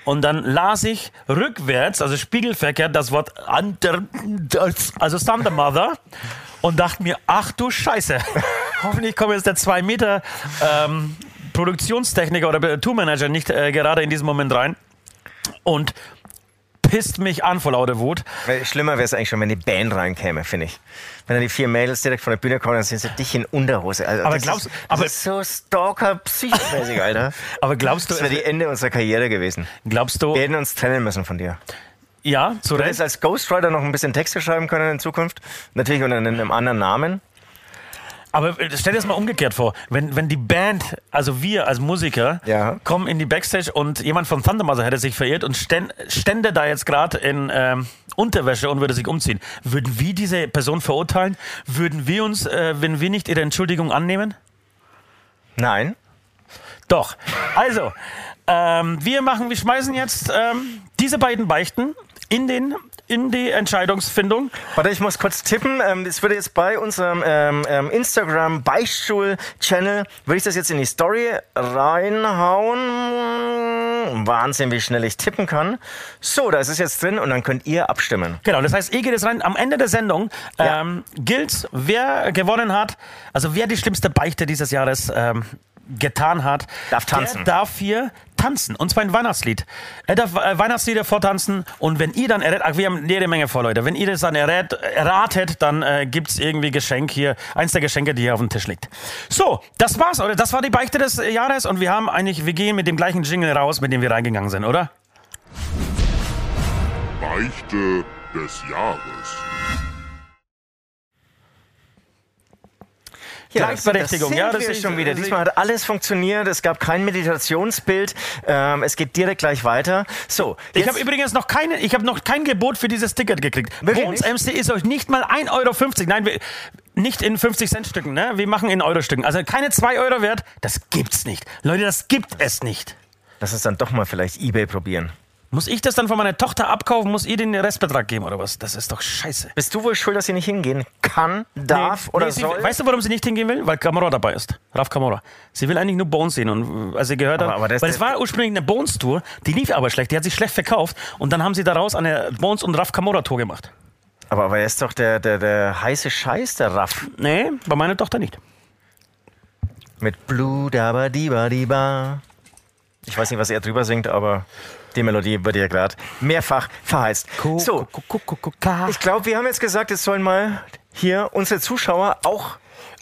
Und dann las ich rückwärts, also spiegelverkehrt, das Wort Under, also Thunder Mother und dachte mir, ach du Scheiße, hoffentlich kommt jetzt der zwei Meter ähm, Produktionstechniker oder Tourmanager nicht äh, gerade in diesem Moment rein und pisst mich an vor lauter Wut. Schlimmer wäre es eigentlich schon, wenn die Band reinkäme, finde ich. Wenn dann die vier Mädels direkt von der Bühne kommen, dann sind sie dich in Unterhose. Also, aber glaubst du, aber ist so stalker psychomäßig, Alter. aber glaubst du, das wäre die Ende unserer Karriere gewesen. Glaubst du? Wir hätten uns trennen müssen von dir. Ja, zu Recht. Du hättest als Ghostwriter noch ein bisschen Texte schreiben können in Zukunft. Natürlich unter einem anderen Namen. Aber äh, stell dir das mal umgekehrt vor, wenn, wenn die Band, also wir als Musiker, ja. kommen in die Backstage und jemand von Thundermother hätte sich verirrt und stände da jetzt gerade in ähm, Unterwäsche und würde sich umziehen. Würden wir diese Person verurteilen? Würden wir uns, äh, wenn wir nicht ihre Entschuldigung annehmen? Nein. Doch. Also, ähm, wir machen, wir schmeißen jetzt ähm, diese beiden Beichten in den in die Entscheidungsfindung. Warte, ich muss kurz tippen. Ähm, das würde jetzt bei unserem ähm, ähm, Instagram Beichtstuhl-Channel, würde ich das jetzt in die Story reinhauen. Wahnsinn, wie schnell ich tippen kann. So, da ist es jetzt drin und dann könnt ihr abstimmen. Genau, das heißt, ihr geht jetzt rein. Am Ende der Sendung ja. ähm, gilt, wer gewonnen hat, also wer die schlimmste Beichte dieses Jahres ähm, getan hat, darf tanzen. Der darf hier tanzen. Und zwar ein Weihnachtslied. Er darf äh, Weihnachtslieder vortanzen. Und wenn ihr dann errät, ach, wir haben jede Menge vor, Leute. Wenn ihr das dann errät, erratet, dann äh, es irgendwie Geschenk hier. Eins der Geschenke, die hier auf dem Tisch liegt. So, das war's, oder? Das war die Beichte des Jahres. Und wir haben eigentlich, wir gehen mit dem gleichen Jingle raus, mit dem wir reingegangen sind, oder? Beichte des Jahres. Gleichberechtigung. Das, ja, das ist schon wieder. Diesmal hat alles funktioniert. Es gab kein Meditationsbild. Ähm, es geht direkt gleich weiter. So, Ich habe übrigens noch keine, ich habe noch kein Gebot für dieses Ticket gekriegt. Bones MC ist euch nicht mal 1,50 Euro. Nein, wir, nicht in 50 Cent Stücken, ne? Wir machen in Euro Stücken. Also keine 2 Euro wert. Das gibt's nicht. Leute, das gibt es nicht. Lass uns dann doch mal vielleicht Ebay probieren. Muss ich das dann von meiner Tochter abkaufen? Muss ihr den Restbetrag geben oder was? Das ist doch scheiße. Bist du wohl schuld, dass sie nicht hingehen kann, darf Nee, oder nee, sie, soll? Weißt du, warum sie nicht hingehen will? Weil Kamora dabei ist. Raf Kamora. Sie will eigentlich nur Bones sehen. Und äh, als sie gehört hat, Aber- aber das- weil es war ursprünglich eine Bones-Tour, die lief aber schlecht, die hat sich schlecht verkauft. Und dann haben sie daraus eine Bones- und Raf Kamora-Tour gemacht. aber, aber er ist doch der, der, der heiße Scheiß, der Raff. Nee, bei meiner Tochter nicht. Mit Blue Daba Diba Diba. Ich weiß nicht, was er drüber singt, aber die Melodie wird ja gerade mehrfach verheizt. So, ich glaube, wir haben jetzt gesagt, es sollen mal hier unsere Zuschauer auch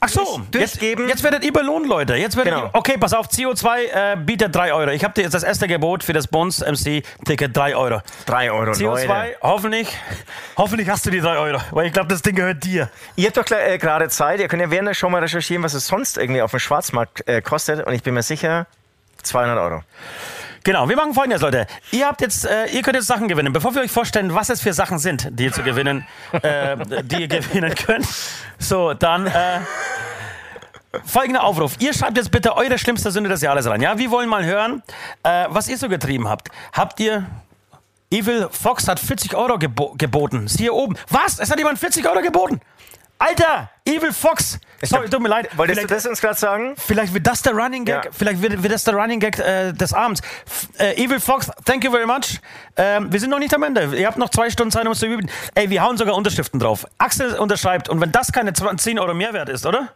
Ach so, jetzt, jetzt werdet ihr belohnt, Leute. Jetzt werdet Genau. ihr, okay, pass auf, CO2 äh, bietet 3 Euro. Ich habe dir jetzt das erste Gebot für das Bones MC-Ticket 3 Euro. 3 Euro, CO2, Leute. hoffentlich, hoffentlich hast du die 3 Euro, weil ich glaube, das Ding gehört dir. Ihr habt doch äh, gerade Zeit. Ihr könnt ja während der Show mal recherchieren, was es sonst irgendwie auf dem Schwarzmarkt äh, kostet. Und ich bin mir sicher, 200 Euro. Genau, wir machen folgendes, Leute. Ihr habt jetzt, äh, ihr könnt jetzt Sachen gewinnen. Bevor wir euch vorstellen, was es für Sachen sind, die ihr zu gewinnen, äh, die ihr gewinnen könnt. So, dann äh, folgender Aufruf. Ihr schreibt jetzt bitte eure schlimmste Sünde des Jahres rein. Ja, wir wollen mal hören, äh, was ihr so getrieben habt. Habt ihr Evil Fox hat 40 Euro gebo geboten. Ist hier oben. Was? Es hat jemand 40 Euro geboten? Alter, Evil Fox. Sorry, tut mir leid. Wolltest Vielleicht- du das uns gerade sagen? Vielleicht wird das der Running Gag, Ja. vielleicht wird, wird das der Running Gag äh, des Abends. F äh, Evil Fox, thank you very much. Ähm, wir sind noch nicht am Ende. Ihr habt noch zwei Stunden Zeit, um es zu üben. Ey, wir hauen sogar Unterschriften drauf. Axel unterschreibt und wenn das keine 20 10 Euro Mehrwert ist, oder?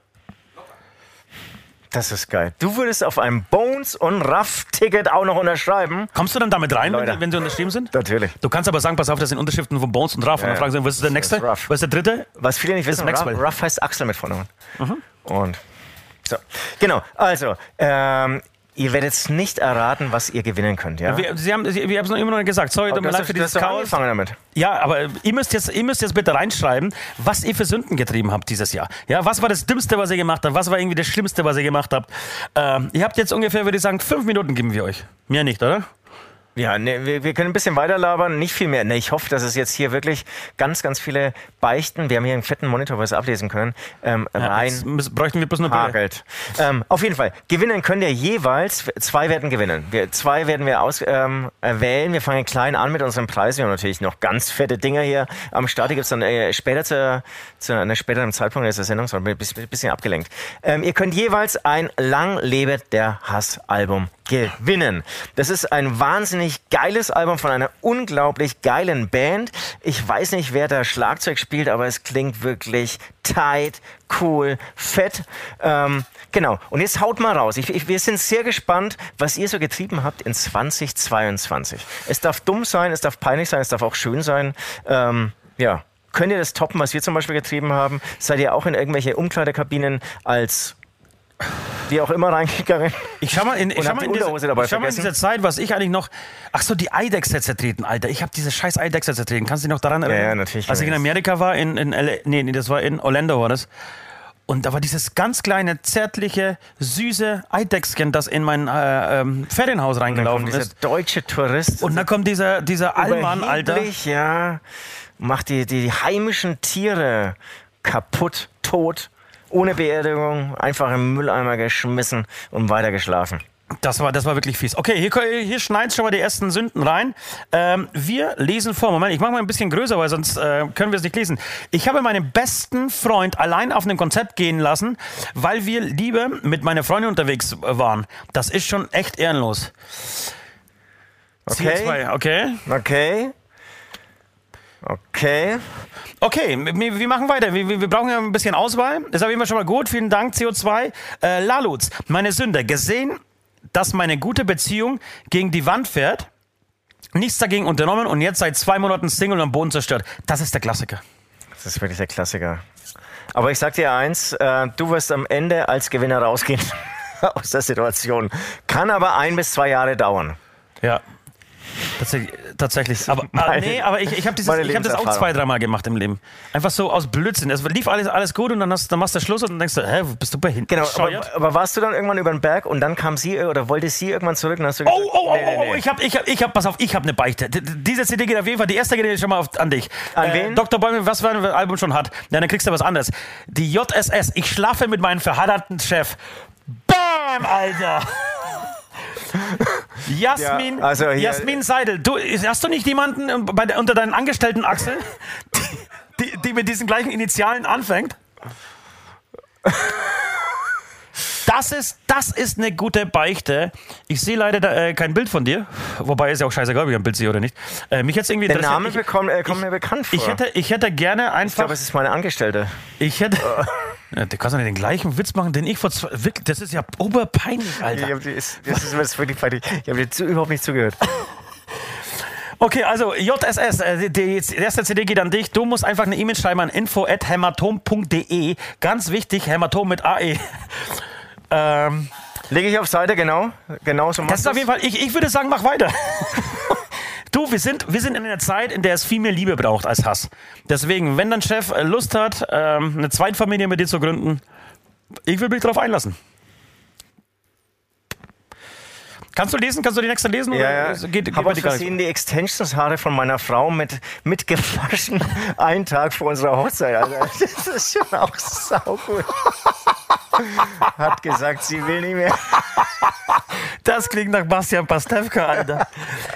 Das ist geil. Du würdest auf einem Bones- und Raff-Ticket auch noch unterschreiben? Kommst du dann damit rein, wenn, Leute. die- wenn sie unterschrieben sind? Natürlich. Du kannst aber sagen, pass auf, das sind Unterschriften von Bones und Raff. und dann Ja. fragen sie, was ist der nächste? ist Ruff. Was ist der dritte? Was viele nicht wissen, Ruff, Maxwell. Ruff heißt Axel mit Vornamen. Und so. Genau, also, ähm, ihr werdet es nicht erraten, was ihr gewinnen könnt, ja? Wir, sie haben, sie, wir haben es noch immer noch nicht gesagt. Sorry, tut mir leid für dieses Chaos. damit. Ja, aber ihr müsst, jetzt, ihr müsst jetzt bitte reinschreiben, was ihr für Sünden getrieben habt dieses Jahr. Ja, was war das Dümmste, was ihr gemacht habt? Was war irgendwie das Schlimmste, was ihr gemacht habt? Ähm, ihr habt jetzt ungefähr, würde ich sagen, fünf Minuten geben wir euch. Mehr nicht, oder? Ja, ne, wir, wir können ein bisschen weiter labern, nicht viel mehr. Ne, ich hoffe, dass es jetzt hier wirklich ganz, ganz viele Beichten, wir haben hier einen fetten Monitor, wo wir es ablesen können, ähm, rein Jetzt müssen- bräuchten wir bloß eine Brille. hagelt. Ähm, auf jeden Fall, gewinnen könnt ihr jeweils, zwei werden gewinnen. Wir, zwei werden wir aus, ähm, äh, wählen. Wir fangen klein an mit unseren Preisen. Wir haben natürlich noch ganz fette Dinger hier am Start. Die gibt es dann äh, später zu, zu einem späteren Zeitpunkt der Sendung, sondern ein bisschen, bisschen abgelenkt. Ähm, ihr könnt jeweils ein Lang lebe der Hass-Album gewinnen. Das ist ein wahnsinnig geiles Album von einer unglaublich geilen Band. Ich weiß nicht, wer da Schlagzeug spielt, aber es klingt wirklich tight, cool, fett. Ähm, genau. Und jetzt haut mal raus. Ich, ich, wir sind sehr gespannt, was ihr so getrieben habt in 2022. Es darf dumm sein, es darf peinlich sein, es darf auch schön sein. Ähm, ja. Könnt ihr das toppen, was wir zum Beispiel getrieben haben? Seid ihr auch in irgendwelche Umkleidekabinen als wie auch immer reingegangen? Ich schau mal in, ich schau mal die in, diese, ich schau mal in dieser Zeit, was ich eigentlich noch. Ach so, die Eidechse zertreten, Alter. Ich habe diese scheiß Eidechse zertreten. Kannst du dich noch daran erinnern? ja, natürlich Als ich in. Amerika war, in, in LA, nee, nee, das war in Orlando, war das. Und da war dieses ganz kleine, zärtliche, süße Eidechschen, das in mein äh, ähm, Ferienhaus Dann reingelaufen kommt dieser ist. deutsche Tourist. Und dann kommt dieser, dieser Allmann, Alter. Ja. Macht die, die heimischen Tiere kaputt, tot, ohne Beerdigung, einfach im Mülleimer geschmissen und weiter geschlafen. Das war, das war wirklich fies. Okay, hier, hier schneidest schon mal die ersten Sünden rein. Ähm, wir lesen vor. Moment, ich mache mal ein bisschen größer, weil sonst äh, können wir es nicht lesen. Ich habe meinen besten Freund allein auf ein Konzert gehen lassen, weil wir lieber mit meiner Freundin unterwegs waren. Das ist schon echt ehrenlos. Okay. CO2, okay. Okay. Okay. Okay, wir, wir machen weiter. Wir, brauchen ja ein bisschen Auswahl. Das ist auf jeden Fall schon mal gut. Vielen Dank, CO2. Äh, Laluz, meine Sünde. Gesehen, dass meine gute Beziehung gegen die Wand fährt. Nichts dagegen unternommen und jetzt seit zwei Monaten Single und am Boden zerstört. Das ist der Klassiker. Das ist wirklich der Klassiker. Aber ich sag dir eins, äh, du wirst am Ende als Gewinner rausgehen aus der Situation. Kann aber ein bis zwei Jahre dauern. Ja. Tatsächlich. tatsächlich. Aber, Meine- nee, aber ich, ich habe hab das auch zwei, dreimal gemacht im Leben. Einfach so aus Blödsinn. Es lief alles, alles gut und dann, hast, dann machst du Schluss und dann denkst du, hä, bist du behindert? Genau, aber, aber warst du dann irgendwann über den Berg und dann kam sie oder wollte sie irgendwann zurück und hast du Oh, gesagt, oh, oh, nee, nee, oh, oh, ich hab, ich hab, ich hab, pass auf, ich hab eine Beichte. D- Diese CD geht auf jeden Fall, die erste geht schon mal auf, an dich. Äh, An wen? Dr. Bäume, was für ein Album schon hat. Ja, dann kriegst du was anderes. Die JSS, ich schlafe mit meinem verheirateten Chef. Bam, Alter! Jasmin, Ja, also hier- Jasmin Seidel, du, hast du nicht jemanden ähm, bei unter deinen Angestellten Axel, die, die, die mit diesen gleichen Initialen anfängt? Das ist, das ist eine gute Beichte. Ich sehe leider da, äh, kein Bild von dir. Wobei ist ja auch scheißegal, ob ich ein Bild sehe oder nicht. Äh, mich jetzt irgendwie Der Name ich, bekommt, äh, kommt mir bekannt vor. ich, hätte, ich hätte gerne ich einfach. glaube, es ist meine Angestellte. Ich hätte. Ja, du kannst doch nicht den gleichen Witz machen, den ich vor zwei. Wirklich, das ist ja oberpeinlich, Ich Alter. hab die, ist, das ist das wirklich peinlich. Ich habe dir zu, überhaupt nicht zugehört. Okay, also JSS, äh, die, die erste CD geht an dich. Du musst einfach eine E-Mail schreiben an info.hämatom.de. Ganz wichtig, Hämatom mit AE. Ähm, Lege ich auf Seite, genau. Genau so das ist auf jeden Fall, ich, ich würde sagen, mach weiter. Du, wir sind, wir sind in einer Zeit, in der es viel mehr Liebe braucht als Hass. Deswegen, wenn dein Chef äh, Lust hat, ähm, eine Zweitfamilie mit dir zu gründen, ich will mich darauf einlassen. Kannst du lesen? Kannst du die nächste lesen? Ja, ja. Geht, habe aus die? Versehen Extensionshaare von meiner Frau mit, mit gewaschen einen Tag vor unserer Hochzeit. Also, das ist schon auch saugut. Hat gesagt, sie will nicht mehr. Das klingt nach Bastian Pastewka, Alter.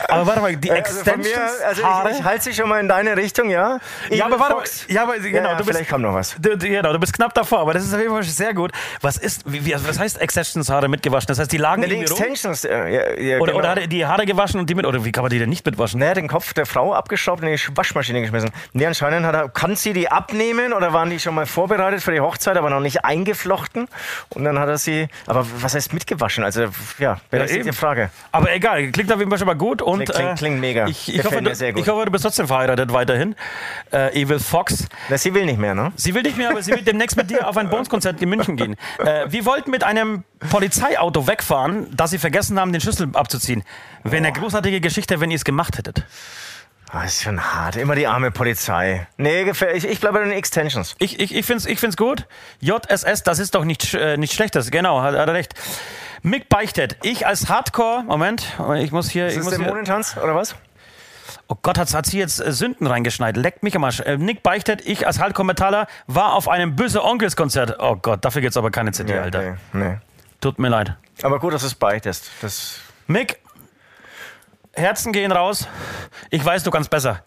Aber warte mal, die Also von mir, Extensions-Haare... also ich, ich halte sie schon mal in deine Richtung, ja? ja, aber warte mal. Ja, aber genau, ja, du bist, vielleicht kommt noch was. Du, genau, du bist knapp davor, aber das ist auf jeden Fall sehr gut. Was ist, wie, wie, was heißt Extensions-Haare mitgewaschen? Das heißt, die lagen Ja, die irgendwie rum? Extensions, äh, ja, ja, Oder, genau. oder hat er die Haare gewaschen und die mit, oder wie kann man die denn nicht mitwaschen? Naja, den Kopf der Frau abgeschraubt und in die Waschmaschine geschmissen. Nee, anscheinend hat er, kann sie die abnehmen oder waren die schon mal vorbereitet für die Hochzeit, aber noch nicht eingeflochten? Und dann hat er sie, aber was heißt mitgewaschen? Also, ja, wäre das eben. die Frage. Aber egal, klingt auf jeden Fall schon mal gut. Und, Klingt- klingt- äh, klingt mega. Ich, ich, hoffe, du, sehr gut. ich hoffe, du bist trotzdem verheiratet weiterhin. Äh, Evil Fox. Na, sie will nicht mehr, ne? Sie will nicht mehr, aber sie will demnächst mit dir auf ein Bones-Konzert in München gehen. Äh, wir wollten mit einem Polizeiauto wegfahren, das sie vergessen haben, den Schlüssel abzuziehen. Wäre eine großartige Geschichte, wenn ihr es gemacht hättet. Ah, ist schon hart. Immer die arme Polizei. Nee, gefällt, ich, ich bleibe bei den Extensions. Ich, ich, ich finde es ich find's gut. JSS, das ist doch nicht, äh, nicht schlechtes. Genau, hat, hat er recht. Mick beichtet. Ich als Hardcore. Moment, ich muss hier. Ist ich das muss Dämonentanz oder was? oh Gott, hat, hat sie jetzt äh, Sünden reingeschneit. Leckt mich am Arsch. Äh, Nick beichtet. Ich als Hardcore-Metaller war auf einem böse Onkels-Konzert. Oh Gott, dafür gibt's aber keine CD, Alter. Nee, nee. Tut mir leid. Aber gut, dass du es beichtest. Das Mick, Herzen gehen raus. Ich weiß, du kannst besser.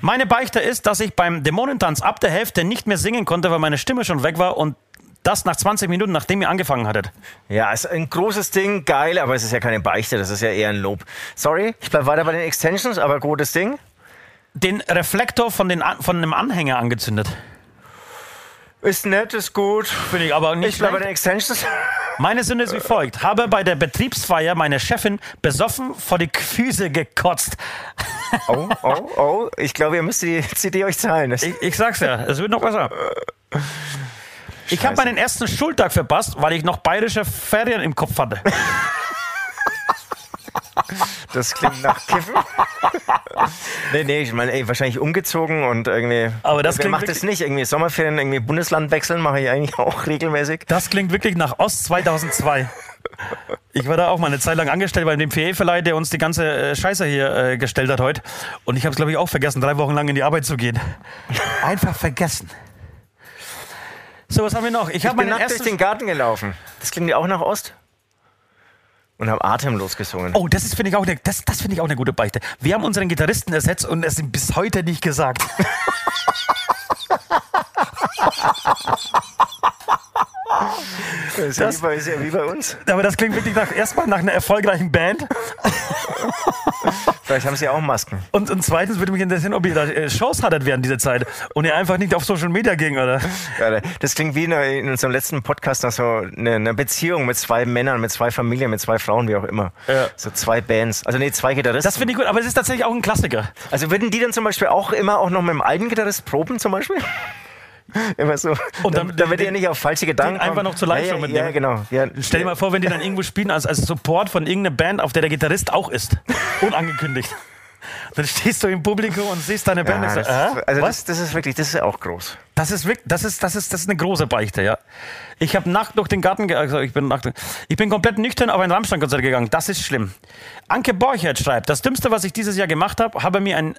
Meine Beichte ist, dass ich beim Dämonentanz ab der Hälfte nicht mehr singen konnte, weil meine Stimme schon weg war und das nach 20 Minuten, nachdem ihr angefangen hattet. Ja, ist ein großes Ding, geil, aber es ist ja keine Beichte, das ist ja eher ein Lob. Sorry, ich bleib weiter bei den Extensions, aber gutes Ding. Den Reflektor von, den, von einem Anhänger angezündet. Ist nett, ist gut. Finde ich aber nicht Ich bleib bei den Extensions. Meine Sünde ist wie folgt. Habe bei der Betriebsfeier meine Chefin besoffen vor die Füße gekotzt. Oh, oh, oh. Ich glaube, ihr müsst die CD euch zahlen. Ich, ich sag's ja, es wird noch besser. Ich habe meinen ersten Schultag verpasst, weil ich noch bayerische Ferien im Kopf hatte. Das klingt nach Kiffen. nee, nee, ich meine, ey, wahrscheinlich umgezogen und irgendwie. Aber das klingt macht das nicht? Irgendwie Sommerferien, irgendwie Bundesland wechseln mache ich eigentlich auch regelmäßig. Das klingt wirklich nach Ost 2002. Ich war da auch mal eine Zeit lang angestellt bei dem PE-Verleih, der uns die ganze äh, Scheiße hier äh, gestellt hat heute. Und ich habe es, glaube ich, auch vergessen, drei Wochen lang in die Arbeit zu gehen. Einfach vergessen. So, was haben wir noch? Ich Ich habe bin nackt durch den Garten gelaufen. Das klingt ja auch nach Ost. Und habe atemlos gesungen. Oh, das ist finde ich auch eine, das, das finde ich auch eine gute Beichte. Wir haben unseren Gitarristen ersetzt und es ihm bis heute nicht gesagt. Das ist, ja wie bei, ist ja wie bei uns. Aber das klingt wirklich nach, erstmal nach einer erfolgreichen Band. Vielleicht haben sie auch Masken. Und, und zweitens würde mich interessieren, ob ihr da äh, Shows hattet während dieser Zeit und ihr einfach nicht auf Social Media ging, oder? Ja, Das klingt wie in, in unserem letzten Podcast nach so eine, eine Beziehung mit zwei Männern, mit zwei Familien, mit zwei Frauen, wie auch immer. Ja. So zwei Bands. Also nee, zwei Gitarristen. Das finde ich gut, aber es ist tatsächlich auch ein Klassiker. also würden die dann zum Beispiel auch immer auch noch mit dem alten Gitarrist proben zum Beispiel? Immer so. Und dann- damit den- ihr nicht auf falsche Gedanken einfach noch zur Live-Show ja, ja, mitnehmen. Ja, genau. Ja, Stell dir mal vor, wenn die dann irgendwo spielen als, als Support von irgendeiner Band, auf der der Gitarrist auch ist. Unangekündigt. Dann stehst du im Publikum und siehst deine Band. Ja, so, das, äh, also was? das, das ist wirklich, das ist auch groß. Das ist wirklich, das ist, das ist, das ist eine große Beichte, ja. Ich habe nackt durch den Garten, also ich bin nackt, ich bin komplett nüchtern auf ein Rammstein-Konzert gegangen. Das ist schlimm. Anke Borchert schreibt, das Dümmste, was ich dieses Jahr gemacht habe, habe mir ein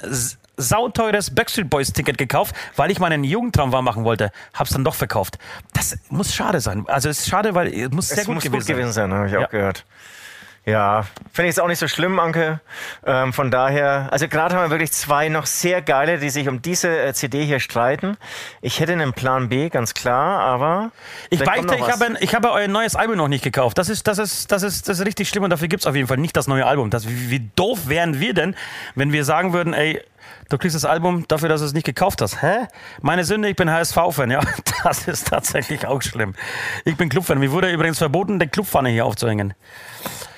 sauteures Backstreet Boys Ticket gekauft, weil ich meinen Jugendtraum wahr machen wollte. Hab's dann doch verkauft. Das muss schade sein. Also es ist schade, weil es muss sehr es gut muss gewesen gut sein. gewesen sein, habe ich Ja. auch gehört. Ja, finde ich jetzt auch nicht so schlimm, Anke. Ähm, von daher, also gerade haben wir wirklich zwei noch sehr geile, die sich um diese äh, CD hier streiten. Ich hätte einen Plan B, ganz klar, aber. Ich beichte, ich habe, ich habe euer neues Album noch nicht gekauft. Das ist, das ist, das ist, das ist richtig schlimm und dafür gibt's auf jeden Fall nicht das neue Album. Das, wie, wie doof wären wir denn, wenn wir sagen würden, ey, du kriegst das Album dafür, dass du es nicht gekauft hast. Hä? Meine Sünde, ich bin HSV-Fan. Ja, das ist tatsächlich auch schlimm. Ich bin Clubfan. Mir wurde übrigens verboten, eine Clubpfanne hier aufzuhängen.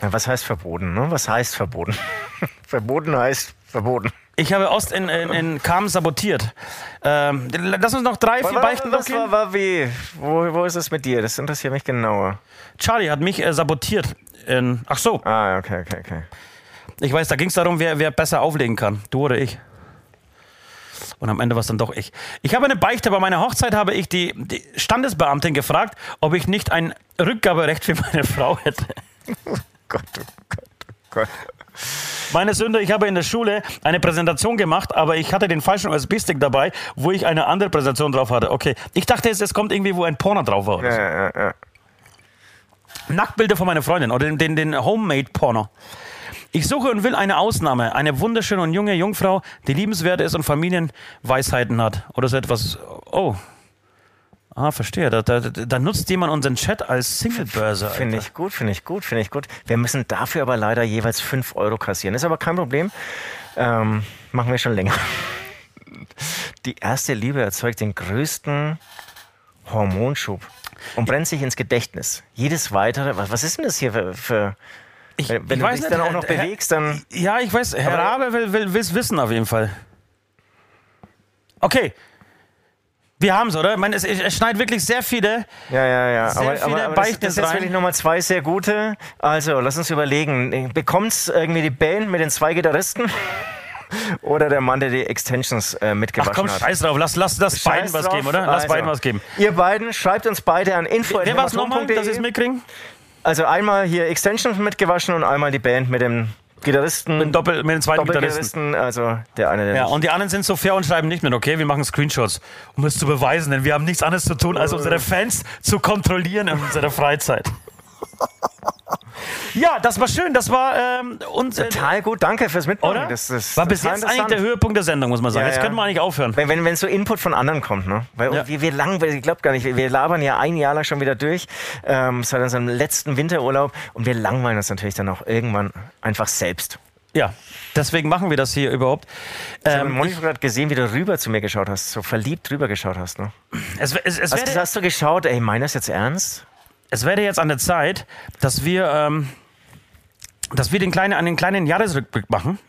Ja, was heißt verboten? Ne? Was heißt verboten? verboten heißt verboten. Ich habe Ost in, in, in Kam sabotiert. Ähm, lass uns noch drei, vier Beichten was war, war wie? Wo, wo ist es mit dir? Das interessiert mich genauer. Charlie hat mich äh, sabotiert. In, ach so, Ah, okay, okay, okay. Ich weiß, da ging es darum, wer, wer besser auflegen kann. Du oder ich. Und am Ende war es dann doch ich. Ich habe eine Beichte. Bei meiner Hochzeit habe ich die, die Standesbeamtin gefragt, ob ich nicht ein Rückgaberecht für meine Frau hätte. Gott, oh Gott, oh Gott. Meine Sünde, ich habe in der Schule eine Präsentation gemacht, aber ich hatte den falschen USB-Stick dabei, wo ich eine andere Präsentation drauf hatte. Okay, ich dachte jetzt, es kommt irgendwie, wo ein Porno drauf war. Oder so. Ja, ja, ja. Nacktbilder von meiner Freundin oder den, den, den Homemade-Porno. Ich suche und will eine Ausnahme. Eine wunderschöne und junge Jungfrau, die liebenswert ist und Familienweisheiten hat. Oder so etwas. Oh. Ah, verstehe. Da, da, da nutzt jemand unseren Chat als Single-Börse. Finde ich gut, finde ich gut, finde ich gut. Wir müssen dafür aber leider jeweils 5 Euro kassieren. Ist aber kein Problem. Ähm, machen wir schon länger. Die erste Liebe erzeugt den größten Hormonschub und brennt sich ins Gedächtnis. Jedes weitere, was, was ist denn das hier für. für Ich, wenn ich du weiß dich nicht, dann auch noch Herr- bewegst, dann. Ja, ich weiß. Herr Rabe will, will will's wissen auf jeden Fall. Okay. Wir haben's, oder? Ich meine, es, es schneidet wirklich sehr viele. Ja, ja, ja. Sehr aber, viele aber, aber das, das ist jetzt wirklich nochmal zwei sehr gute. Also, lass uns überlegen. Bekommt's irgendwie die Band mit den zwei Gitarristen? Oder der Mann, der die Extensions äh, Ach mitgewaschen komm, hat? scheiß drauf. Lass, lass, lass beiden Scheiß was drauf. geben, oder? Lass Also, beiden was geben. Ihr beiden, schreibt uns beide an info. Wer war's nochmal, dass sie es mitkriegen? Also einmal hier Extensions mitgewaschen und einmal die Band mit dem Gitarristen. Mit, Doppel, mit den zweiten Gitarristen. Also der eine, der Ja, und die anderen sind so fair und schreiben nicht mit, okay? Wir machen Screenshots, um es zu beweisen, denn wir haben nichts anderes zu tun, als unsere Fans zu kontrollieren in unserer Freizeit. Ja, das war schön. Das war ähm, uns, äh, Total gut, danke fürs Mitmachen. oder? Das, das, war bis jetzt eigentlich der. Höhepunkt der Sendung, muss man sagen. Ja, jetzt ja. könnten wir eigentlich aufhören. Wenn, wenn, wenn so Input von anderen kommt, ne? Weil Ja. wir, wir lang, ich glaube gar nicht, wir, wir labern ja ein Jahr lang schon wieder durch, ähm, seit unserem letzten Winterurlaub und wir langweilen uns natürlich dann auch irgendwann einfach selbst. Ja, deswegen machen wir das hier überhaupt. Ich habe Ähm, Monitor gerade gesehen, wie du rüber zu mir geschaut hast, so verliebt rüber geschaut hast. Ne? es, es, es, Hast, hast du geschaut, ey, meiner ist jetzt ernst? es wäre jetzt an der Zeit, dass wir, ähm, dass wir den kleinen, einen kleinen Jahresrückblick machen.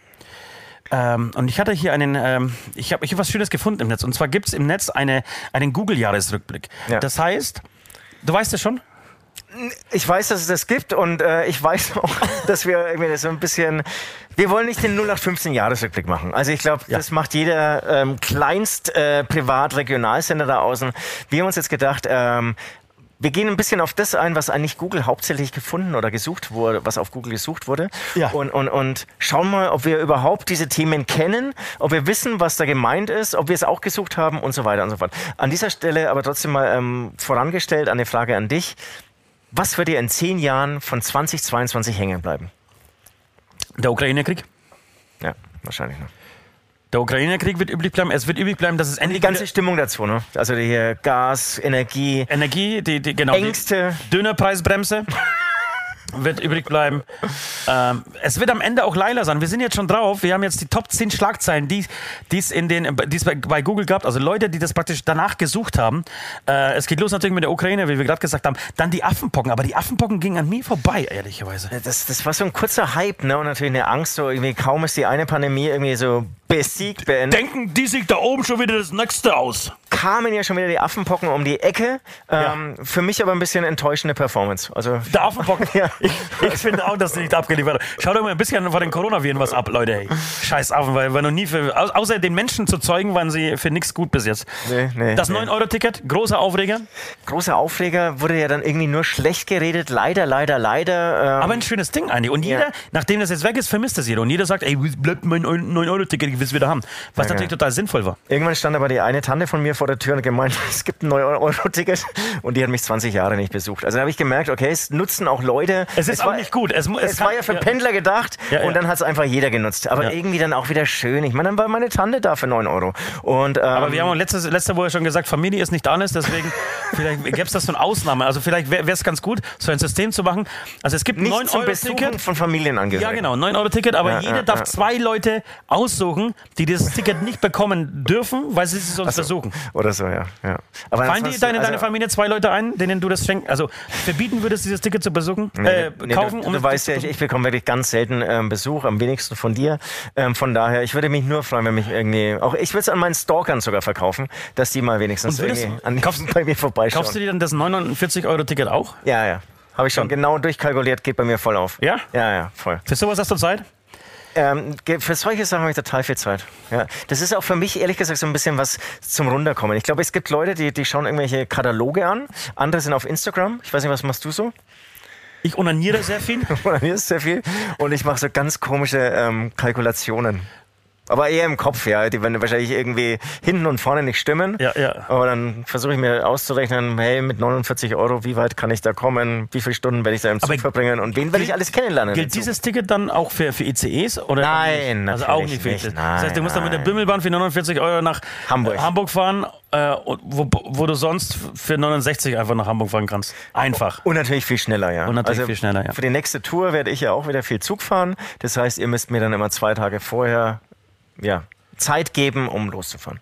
Ähm, und ich hatte hier einen, ähm, ich habe ich hab was Schönes gefunden im Netz. Und zwar gibt es im Netz eine, einen Google-Jahresrückblick. Ja. Das heißt, du weißt es schon? Ich weiß, dass es das gibt und äh, ich weiß auch, dass wir irgendwie so ein bisschen. Wir wollen nicht den 0815 Jahresrückblick machen. Also ich glaube, das macht jeder ähm, kleinst äh, Privat-Regionalsender da außen. Wir haben uns jetzt gedacht, ähm, wir gehen ein bisschen auf das ein, was eigentlich Google hauptsächlich gefunden oder gesucht wurde, was auf Google gesucht wurde. Ja. Und, und, und schauen mal, ob wir überhaupt diese Themen kennen, ob wir wissen, was da gemeint ist, ob wir es auch gesucht haben und so weiter und so fort. An dieser Stelle aber trotzdem mal ähm, vorangestellt eine Frage an dich. Was wird dir in zehn Jahren von 2022 hängen bleiben? Der Ukraine-Krieg. Ja, wahrscheinlich. Ne? Der Ukraine-Krieg wird übrig bleiben. Es wird übrig bleiben, dass es Die endlich ganze wieder Stimmung dazu, ne? Also die hier Gas, Energie, Energie, die, die, genau, die Ängste. Dönerpreisbremse wird übrig bleiben. Ähm, es wird am Ende auch Leila sein. Wir sind jetzt schon drauf. Wir haben jetzt die Top 10 Schlagzeilen, die die es in den, die es bei, bei Google gab. Also Leute, die das praktisch danach gesucht haben. Äh, es geht los natürlich mit der Ukraine, wie wir gerade gesagt haben. Dann die Affenpocken. Aber die Affenpocken gingen an mir vorbei, ehrlicherweise. Das, das war so ein kurzer Hype, ne? Und natürlich eine Angst, so irgendwie kaum ist die eine Pandemie irgendwie so besiegt, beendet. Denken die sich da oben schon wieder das nächste aus? kamen ja schon wieder die Affenpocken um die Ecke. Ähm, Für mich aber ein bisschen enttäuschende Performance. Also Der Affenbock. Ja. Ich, ich finde auch, dass sie nicht abgeliefert hat. Schaut doch mal ein bisschen von den Coronaviren was ab, Leute. Ey. Scheiß Affen, weil wir noch nie für. au- Außer den Menschen zu zeugen, waren sie für nichts gut bis jetzt. Nee, nee, das nee. 9-Euro-Ticket, großer Aufreger, großer Aufreger wurde ja dann irgendwie nur schlecht geredet. Leider, leider, leider. Ähm, aber ein schönes Ding eigentlich. Und jeder, Ja. nachdem das jetzt weg ist, vermisst das jeder. Und jeder sagt, ey, bleibt mein 9-Euro-Ticket, ich will es wieder haben. Was Ja, natürlich ja. total sinnvoll war. Irgendwann stand aber die eine Tante von mir vor der Tür und gemeint, es gibt ein 9-Euro-Ticket und die hat mich 20 Jahre nicht besucht. Also da habe ich gemerkt, okay, es nutzen auch Leute. Es ist auch nicht gut. Es, mu- Es, kann- war ja für Pendler gedacht und dann hat es einfach jeder genutzt. Aber irgendwie dann auch wieder schön. Ich meine, dann war meine Tante da für 9 Euro. Und, ähm, Aber wir haben auch letzte, Woche schon gesagt, Familie ist nicht alles, deswegen vielleicht gäbe es das so eine Ausnahme. Also vielleicht wäre es ganz gut, so ein System zu machen. Also es gibt nicht zum Besuchen 9-Euro-Ticket. von Familienangehörigen. Ja, genau, 9-Euro-Ticket, aber Ja, jeder ja, darf ja. zwei Leute aussuchen, die dieses Ticket nicht bekommen dürfen, weil sie es sonst versuchen. Oder so, ja. ja. Aber Fallen ansonsten, deine, deine also- Familie zwei Leute ein, denen du das schenken, also verbieten würdest, dieses Ticket zu besuchen, Nee, äh, nee, kaufen? du, um du weißt ja, ich, ich bekomme wirklich ganz selten ähm, Besuch, am wenigsten von dir. Ähm, von daher, ich würde mich nur freuen, wenn mich irgendwie, auch ich würde es an meinen Stalkern sogar verkaufen, dass die mal wenigstens würdest- irgendwie an, kaufst- bei mir vorbeischauen. Kaufst du dir dann das 49-Euro-Ticket auch? Ja, ja. Habe ich schon genau durchkalkuliert, geht bei mir voll auf. Ja? Ja, ja, voll. Für sowas hast du Zeit? Ähm, für solche Sachen habe ich total viel Zeit. Ja. Das ist auch für mich ehrlich gesagt so ein bisschen was zum Runterkommen. Ich glaube, es gibt Leute, die, die schauen irgendwelche Kataloge an. Andere sind auf Instagram. Ich weiß nicht, was machst du so? Ich onaniere sehr viel. Ist sehr viel. Und ich mache so ganz komische ähm, Kalkulationen. Aber eher im Kopf, ja. Die werden wahrscheinlich irgendwie hinten und vorne nicht stimmen. Ja, ja. Aber dann versuche ich mir auszurechnen, hey, mit 49 Euro, wie weit kann ich da kommen? Wie viele Stunden werde ich da im Zug Aber verbringen? Und wen werde ich alles kennenlernen? Gilt dieses Ticket dann auch für, für ICEs? Oder Nein, Also natürlich auch nicht für nicht. ICEs. das heißt, du musst dann mit der Nein, Bimmelbahn für 49 Euro nach Hamburg. Hamburg fahren, äh, wo, wo du sonst für 69 einfach nach Hamburg fahren kannst. Einfach. Und natürlich viel schneller, ja. Also Und natürlich viel schneller, ja. Für die nächste Tour werde ich ja auch wieder viel Zug fahren. Das heißt, ihr müsst mir dann immer zwei Tage vorher ja, Zeit geben, um loszufahren.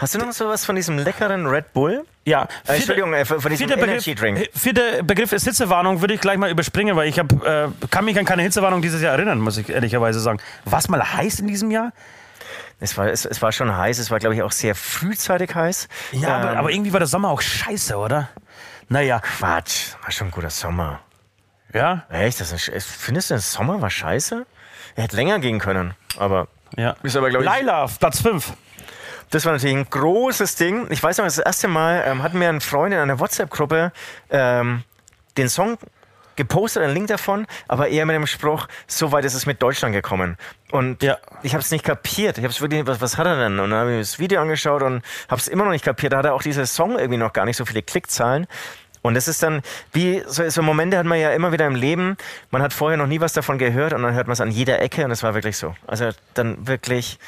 Hast du noch sowas von diesem leckeren Red Bull? Ja, Äh, Entschuldigung, äh, von diesem Energy Drink. Begriff, vierter Begriff ist Hitzewarnung, würde ich gleich mal überspringen, weil ich hab, äh, kann mich an keine Hitzewarnung dieses Jahr erinnern, muss ich ehrlicherweise sagen. War es mal heiß in diesem Jahr? Es war, es, es war schon heiß, es war, glaube ich, auch sehr frühzeitig heiß. Ja, aber, Ähm, aber irgendwie war der Sommer auch scheiße, oder? Naja, Quatsch, war schon ein guter Sommer. ja, Echt? Das ist, findest du, der Sommer war scheiße? Er hätte länger gehen können, aber ja. Ist aber, ich- Laila, auf Platz 5. Das war natürlich ein großes Ding. Ich weiß noch, das erste Mal ähm, hat mir ein Freund in einer WhatsApp-Gruppe ähm, den Song gepostet, einen Link davon, aber eher mit dem Spruch, so weit ist es mit Deutschland gekommen. Und Ja. ich habe es nicht kapiert. Ich habe es wirklich, was, was hat er denn? Und dann habe ich mir das Video angeschaut und habe es immer noch nicht kapiert. Da hat er auch dieser Song irgendwie noch gar nicht so viele Klickzahlen. Und das ist dann, wie so, so Momente hat man ja immer wieder im Leben. Man hat vorher noch nie was davon gehört und dann hört man es an jeder Ecke und es war wirklich so. Also dann wirklich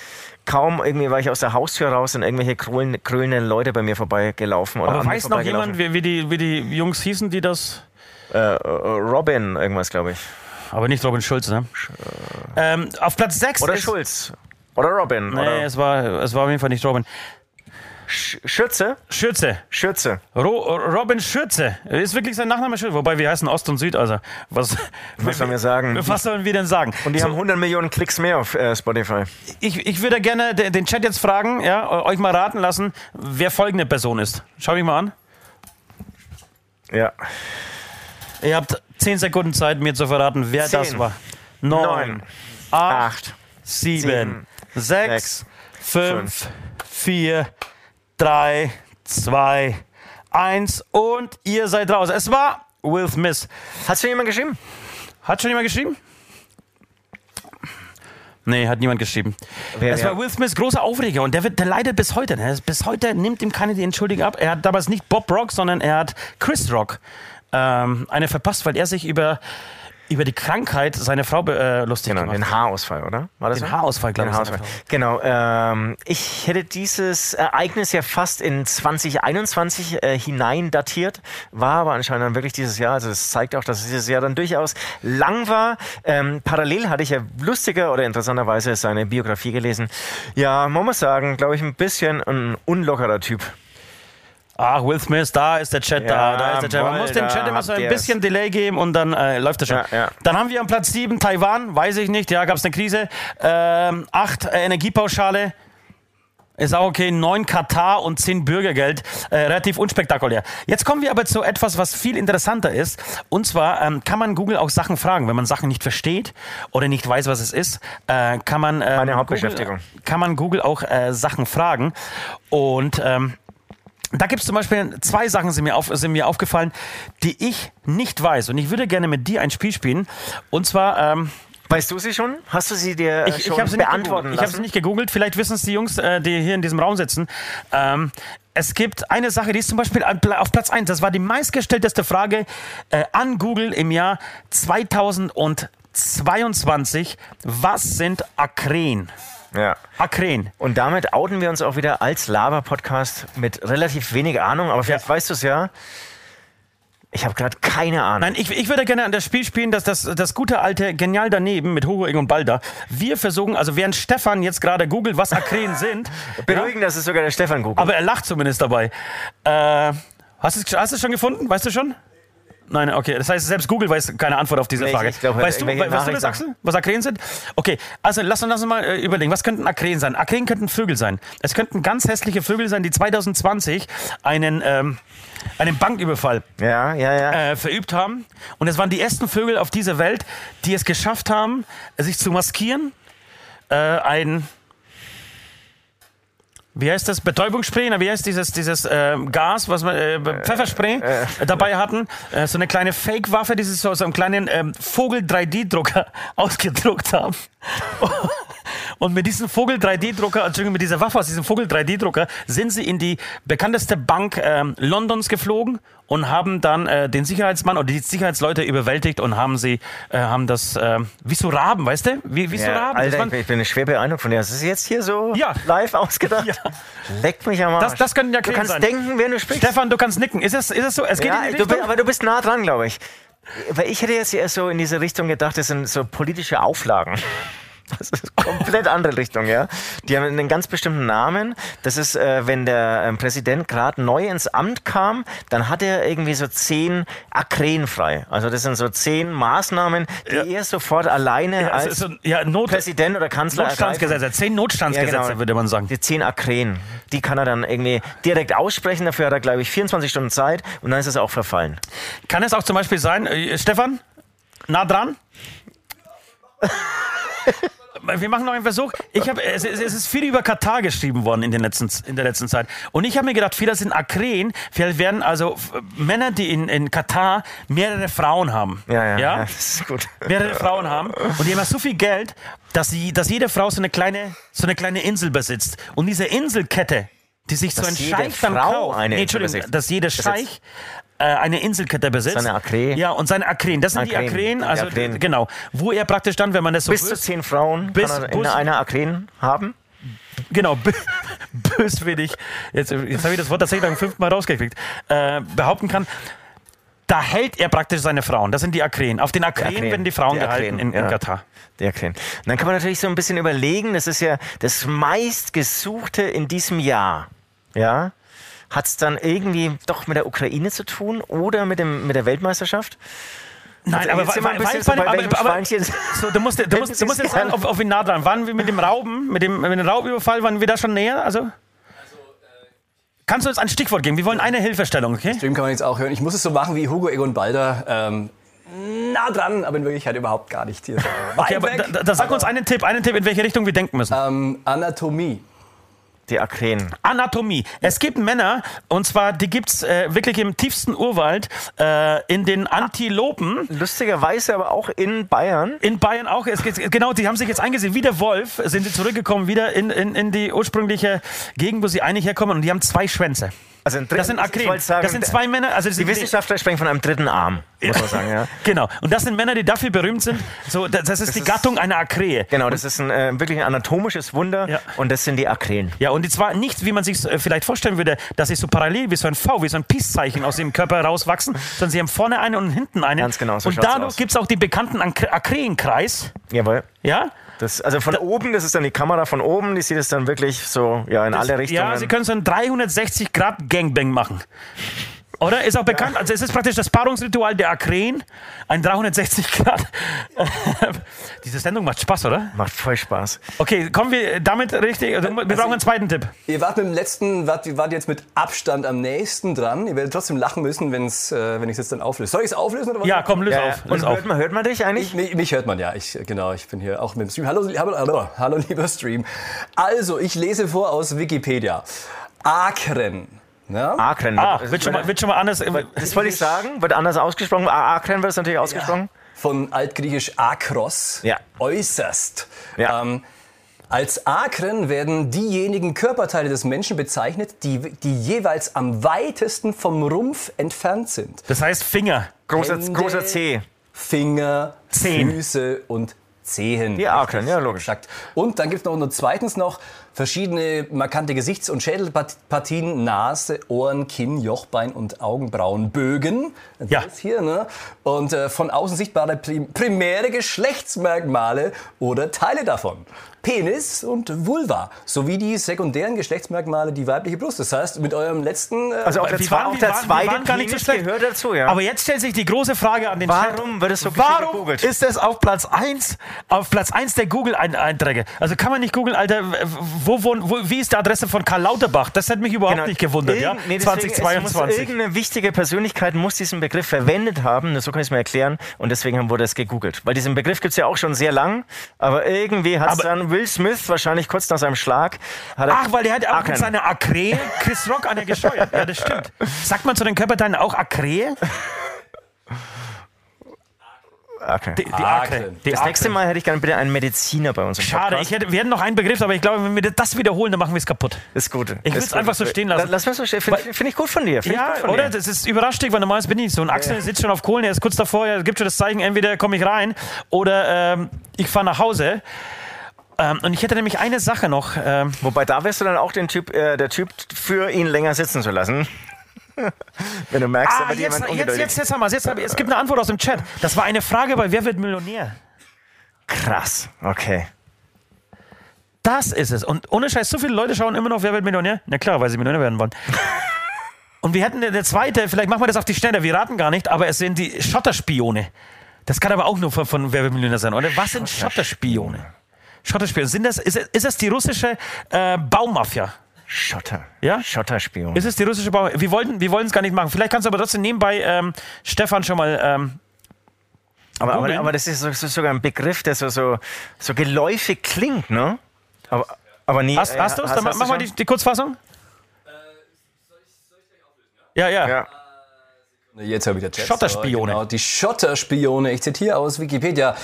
kaum irgendwie war ich aus der Haustür raus und irgendwelche krölen- krönenden Leute bei mir vorbeigelaufen. Oder Aber weiß noch jemand, wie, wie, die, wie die Jungs hießen, die das. Äh, äh, Robin, irgendwas, glaube ich. Aber nicht Robin Schulz, ne? Ähm, auf Platz 6 Oder Schulz. Oder Robin. Nee, oder es war, es war auf jeden Fall nicht Robin. Sch Schürze. Schürze. Schürze. Ro Robin Schürze. Ist wirklich sein Nachname Schürze. Wobei wir heißen Ost und Süd, also. Was, Was sollen wir sagen? Was sollen wir denn sagen? Und die So, haben 100 Millionen Klicks mehr auf äh, Spotify. ich, ich würde gerne de- den Chat jetzt fragen, ja, euch mal raten lassen, wer folgende Person ist. Schau mich mal an. Ja. Ihr habt 10 Sekunden Zeit, mir zu verraten, wer Zehn. das war. 9, Neun. 8, Acht. 7, sieben, 6, sechs, 5, 4, 3, 2, 1 und ihr seid raus. Es war Will Smith. Hast du jemand geschrieben? Hat schon jemand geschrieben? Nee, hat niemand geschrieben. Wer- es war Will Smith großer Aufreger und der, wird, der leidet bis heute. Ne? Bis heute nimmt ihm keine die Entschuldigung ab. Er hat damals nicht Bob Rock, sondern er hat Chris Rock ähm, eine verpasst, weil er sich über, über die Krankheit seiner Frau äh, lustig Genau, gemacht den hat. Haarausfall, oder? War das Den so? Haarausfall, glaube Den ich. Haarausfall. Genau. Ähm, ich hätte dieses Ereignis ja fast in 2021 äh, hinein datiert, war aber anscheinend dann wirklich dieses Jahr. Also das zeigt auch, dass dieses Jahr dann durchaus lang war. Ähm, parallel hatte ich ja lustiger oder interessanterweise seine Biografie gelesen. Ja, man muss sagen, glaube ich, ein bisschen ein unlockerer Typ. Ach, Will Smith, da ist der Chat Ja, da, da ist der Chat. Man muss dem Chat immer so ein bisschen Delay geben und dann äh, läuft das schon. Ja, ja. Dann haben wir am Platz 7 Taiwan, weiß ich nicht, ja, gab es eine Krise. Ähm, 8 äh, Energiepauschale. Ist auch okay. Neun Katar und zehn Bürgergeld. Äh, relativ unspektakulär. Jetzt kommen wir aber zu etwas, was viel interessanter ist. Und zwar ähm, kann man Google auch Sachen fragen. Wenn man Sachen nicht versteht oder nicht weiß, was es ist, äh, kann man. Ähm, Meine Hauptbeschäftigung. Google, kann man Google auch äh, Sachen fragen. Und. Ähm, da gibt es zum Beispiel zwei Sachen, sind mir, auf, sind mir aufgefallen, die ich nicht weiß. Und ich würde gerne mit dir ein Spiel spielen. Und zwar, ähm, Weißt du sie schon? Hast du sie dir äh, ich, schon ich habe sie nicht beantworten. Ich habe sie nicht gegoogelt. Vielleicht wissen es die Jungs, äh, die hier in diesem Raum sitzen. Ähm, es gibt eine Sache, die ist zum Beispiel auf Platz 1. Das war die meistgestellteste Frage äh, an Google im Jahr 2022. Was sind Akren? Ja. Akren. Und damit outen wir uns auch wieder als Lava-Podcast mit relativ wenig Ahnung, aber vielleicht weißt du es ja. Ich habe gerade keine Ahnung. Nein, ich, ich würde gerne an das Spiel spielen, dass das, das gute alte Genial daneben mit Hugo Egon Balder. Wir versuchen, also während Stefan jetzt gerade googelt, was Akren sind. ja, Beruhigend, dass es sogar der Stefan googelt. aber er lacht zumindest dabei. Äh, hast du es hast du es schon gefunden? Weißt du schon? Nein, okay. Das heißt, selbst Google weiß keine Antwort auf diese Nee, ich- Frage. ich glaube, weißt du, weißt du das, Axel? Was Akren sind? Okay, also lass uns, lass uns mal äh, überlegen. Was könnten Akren sein? Akren könnten Vögel sein. Es könnten ganz hässliche Vögel sein, die 2020 einen, ähm, einen Banküberfall ja, ja, ja. äh, verübt haben. Und es waren die ersten Vögel auf dieser Welt, die es geschafft haben, sich zu maskieren. Äh, ein, wie heißt das, Betäubungsspray, na, wie heißt dieses, dieses äh, Gas, was man, äh, Pfefferspray äh, dabei hatten. Äh, so eine kleine Fake-Waffe, die sie so, so einen kleinen ähm, Vogel-3D-Drucker ausgedruckt haben. Und mit diesem Vogel 3D-Drucker, Entschuldigung, mit dieser Waffe aus diesem Vogel 3D-Drucker sind sie in die bekannteste Bank ähm, Londons geflogen und haben dann äh, den Sicherheitsmann oder die Sicherheitsleute überwältigt und haben sie, äh, haben das, äh, wie so Raben, weißt du? Wie, wie so ja Raben. Alter, waren- ich bin, schwer beeindruckt von dir. Das ist jetzt hier so Ja. live ausgedacht. Ja. Leck mich am Arsch. Das- das könnten ja Du kannst sein. denken, wer du sprichst. Stefan, du kannst nicken. Ist es, ist es so? Es geht ja, in die du bist, aber du bist nah dran, glaube ich. Weil ich hätte jetzt eher so in diese Richtung gedacht, das sind so politische Auflagen. Das ist eine komplett andere Richtung, ja. Die haben einen ganz bestimmten Namen. Das ist, äh, wenn der ähm, Präsident gerade neu ins Amt kam, dann hat er irgendwie so zehn Akren frei. Also das sind so zehn Maßnahmen, die er sofort alleine Also, als so, ja, Not, Präsident oder Kanzler Notstandsgesetze, zehn Notstandsgesetze, Ja, genau. würde man sagen. Die zehn Akren, die kann er dann irgendwie direkt aussprechen. Dafür hat er, glaube ich, 24 Stunden Zeit und dann ist es auch verfallen. Kann es auch zum Beispiel sein, äh, Stefan, nah dran? Wir machen noch einen Versuch. Ich hab, es, es ist viel über Katar geschrieben worden in, den letzten, in der letzten Zeit. Und ich habe mir gedacht, viele sind Akren. Vielleicht werden also Männer, die in, in Katar mehrere Frauen haben. Ja, ja, ja? ja das ist gut. mehrere Frauen haben und die haben so viel Geld, dass, sie, dass jede Frau so eine, kleine, so eine kleine Insel besitzt. Und diese Inselkette, die sich so Dass ein jede Scheich dann kauft, eine nee, Entschuldigung, dass jede Besitzt. Scheich eine Inselkette besitzt. Seine Akren. Ja, und seine Akren. Das sind die Akren, Akren, die also Akren. genau, wo er praktisch dann, wenn man das so Bis zu bös, zehn Frauen Bis- kann er in einer Akren haben. genau, bö- böswillig, jetzt, jetzt habe ich das Wort tatsächlich beim fünften Mal rausgekriegt, äh, behaupten kann, da hält er praktisch seine Frauen. Das sind die Akren. Auf den Akren, Akren. werden die Frauen Die gehalten Akren, in, in ja. Katar. Die Akren. Und dann kann man natürlich so ein bisschen überlegen, das ist ja das meistgesuchte in diesem Jahr. Ja? Hat es dann irgendwie doch mit der Ukraine zu tun oder mit, dem, mit der Weltmeisterschaft? Nein, Also aber, wir ein bisschen so bei aber- aber- so, du musst, du musst, du musst jetzt sagen, auf, auf ihn nah dran. Waren wir mit dem Rauben, mit dem, mit dem Raubüberfall, waren wir da schon näher? Also? Kannst du uns ein Stichwort geben? Wir wollen eine Hilfestellung, okay? Stream kann man jetzt auch hören. Ich muss es so machen wie Hugo Egon Balder. Ähm, nah dran, aber in Wirklichkeit überhaupt gar nicht. Hier. Okay, aber da, da, sag uns einen Tipp, einen Tipp, in welche Richtung wir denken müssen. ähm, Anatomie. Die Akren. Anatomie. Es gibt Männer, und zwar, die gibt's äh, wirklich im tiefsten Urwald, äh, in den Antilopen. Lustigerweise aber auch in Bayern. In Bayern auch. Es geht, genau, die haben sich jetzt eingesehen. Wie der Wolf sind sie zurückgekommen, wieder in, in, in die ursprüngliche Gegend, wo sie eigentlich herkommen. Und die haben zwei Schwänze. Also ein Das sind Akren. sagen, das sind zwei Männer. Also das Die Wissenschaftler sprechen von einem dritten Arm, muss man sagen. Ja. Genau. Und das sind Männer, die dafür berühmt sind. So, das, das ist die ist- Gattung einer Akrähe. Genau, das ist ein, äh, wirklich ein anatomisches Wunder Ja. und das sind die Akren. Ja, und zwar nicht, wie man sich äh, vielleicht vorstellen würde, dass sie so parallel wie so ein V, wie so ein Peace-Zeichen aus dem Körper rauswachsen, sondern sie haben vorne einen und hinten einen. Ganz genau, so Und dadurch gibt es auch die bekannten Ak- Akrähenkreis. Jawohl. Ja? Das, also von oben, das ist dann die Kamera von oben, die sieht es dann wirklich so ja, in alle Richtungen. Ja, sie können so ein 360 Grad Gangbang machen. Oder? Ist auch bekannt. Also es ist praktisch das Paarungsritual der Akren. Ein 360 Grad. Diese Sendung macht Spaß, oder? Macht voll Spaß. Okay, kommen wir damit richtig. Also, wir brauchen einen zweiten Tipp. Ihr wart mit dem letzten, wart, ihr wart jetzt mit Abstand am nächsten dran. Ihr werdet trotzdem lachen müssen, wenn's, äh, wenn ich es jetzt dann auflöse. Soll ich es auflösen oder was? Ja, komm, löse Ja, auf. und Löse auf. hört man, hört man dich eigentlich? Mich, mich hört man ja. Ich, genau, ich bin hier auch mit dem Stream. Hallo, hallo, hallo, hallo lieber Stream. Also, ich lese vor aus Wikipedia. Akren. Ja? Akren. Ah, Das- wird schon, mal, wird schon mal anders. das wollte ich sagen. Wird anders ausgesprochen. Akren wird es natürlich ausgesprochen. Von altgriechisch akros, Ja. äußerst. Ja. Ähm, als Akren werden diejenigen Körperteile des Menschen bezeichnet, die, die jeweils am weitesten vom Rumpf entfernt sind. Das heißt Finger. Großer, Hände, großer C. Finger, Zehen. Füße und Zehen. Die Akren, ja, logisch. Und dann gibt es noch nur zweitens noch verschiedene markante Gesichts- und Schädelpartien, Nase, Ohren, Kinn, Jochbein und Augenbrauenbögen. Das Ja. ist hier, ne? Und äh, von außen sichtbare prim primäre Geschlechtsmerkmale oder Teile davon. Penis und Vulva, sowie die sekundären Geschlechtsmerkmale, die weibliche Brust. Das heißt, mit eurem letzten... Äh, Also auch der, waren- auch wir der waren- zweite waren gar nicht so schlecht. gehört dazu, ja. Aber jetzt stellt sich die große Frage an den Chat. Warum wird es so viel Warum gegoogelt? ist es auf Platz 1, auf Platz 1 der Google-Einträge? Also kann man nicht googeln, Alter, wo, wo, wo, wie ist die Adresse von Karl Lauterbach? Das hätte mich überhaupt Genau. nicht gewundert, ja? Irgend- nee, Es muss 2022. irgendeine wichtige Persönlichkeit muss diesen Begriff verwendet haben, so kann ich es mir erklären, und deswegen wurde es gegoogelt. Weil diesen Begriff gibt es ja auch schon sehr lang, aber irgendwie hat es dann Will Smith wahrscheinlich kurz nach seinem Schlag. Hat er Ach, weil der hat auch mit seiner Akre Chris Rock an der gesteuert. Ja, das stimmt. Sagt man zu den Körperteilen auch Akre? Okay. Die, die Akren. Akre. Die Das Akre. nächste Mal hätte ich gerne bitte einen Mediziner bei uns im Schade, Podcast. ich hätte, wir hätten noch einen Begriff, aber ich glaube, wenn wir das wiederholen, dann machen wir es kaputt. ist gut. Ich will's gut. einfach so stehen lassen. Lass mal so stehen. Finde find ich gut von dir. Find Ja, gut von oder? Dir. Das ist überraschend, weil normalerweise bin ich nicht so. Und Axel sitzt schon auf Kohlen, er ist kurz davor, er gibt schon das Zeichen, entweder komme ich rein oder ähm, ich fahre nach Hause. Ähm, und ich hätte nämlich eine Sache noch. Ähm, Wobei da wärst du dann auch den typ, äh, der Typ für ihn länger sitzen zu lassen. Wenn du merkst, ah, jetzt, jetzt, jetzt, jetzt haben wir es. Jetzt, es gibt eine Antwort aus dem Chat. Das war eine Frage bei Wer wird Millionär? Krass. Okay. Das ist es. Und ohne Scheiß, so viele Leute schauen immer noch Wer wird Millionär? Na klar, weil sie Millionär werden wollen. Und wir hätten der zweite, vielleicht machen wir das auf die Schnelle, wir raten gar nicht, aber es sind die Schotterspione. Das kann aber auch nur von, von Wer wird Millionär sein, oder? Was sind Schotterspione? Schotterspione. Sind das, ist, ist das die russische äh, Baumafia? Schotter. Ja? Schotterspion. Ist es die russische Baumafia? Wir wollten wir wollen es gar nicht machen. Vielleicht kannst du aber trotzdem nebenbei ähm, Stefan schon mal. Ähm, Aber, aber, aber das ist, so, so sogar ein Begriff, der so, so, so geläufig klingt, ne? Aber, aber nie. hast äh, hast du es? Dann mach mal die, die Kurzfassung. Ja, ja. Ja. Jetzt habe ich der Chat. Schotterspione. Genau, die Schotterspione, ich zitiere aus Wikipedia,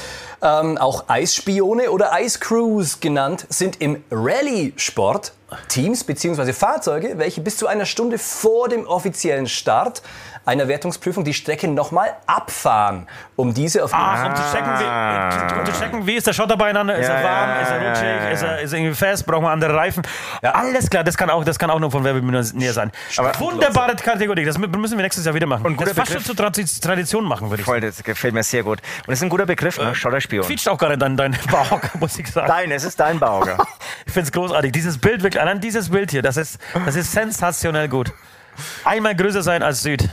ähm, auch Eisspione oder Ice Crews genannt, sind im Rallye-Sport Teams bzw. Fahrzeuge, welche bis zu einer Stunde vor dem offiziellen Start einer Wertungsprüfung die Strecke nochmal abfahren, um diese auf Ach, um zu checken, wie, um zu checken, wie ist der Schotter beieinander? Ist Ja, er warm? ja, ist er ja, rutschig? ja, ja. Ist, er, ist er irgendwie fest? Brauchen wir andere Reifen? Alles klar, das kann auch, das kann auch nur von Werbemillionär sein. Aber- Wunderbare Kategorie, das müssen wir nächstes Jahr wieder machen. Und das fast schon zur Tradi- Tradition machen, würde ich sagen. Voll, das gefällt mir sehr gut. Und das ist ein guter Begriff, ne? Schotterspion. Quietscht auch gerade dein, dein Bauch, muss ich sagen. Nein, es ist dein Bauger. Ich finde es großartig. Dieses Bild, wirklich, allein dieses Bild hier, das ist, das ist sensationell gut. Einmal größer sein als Süd.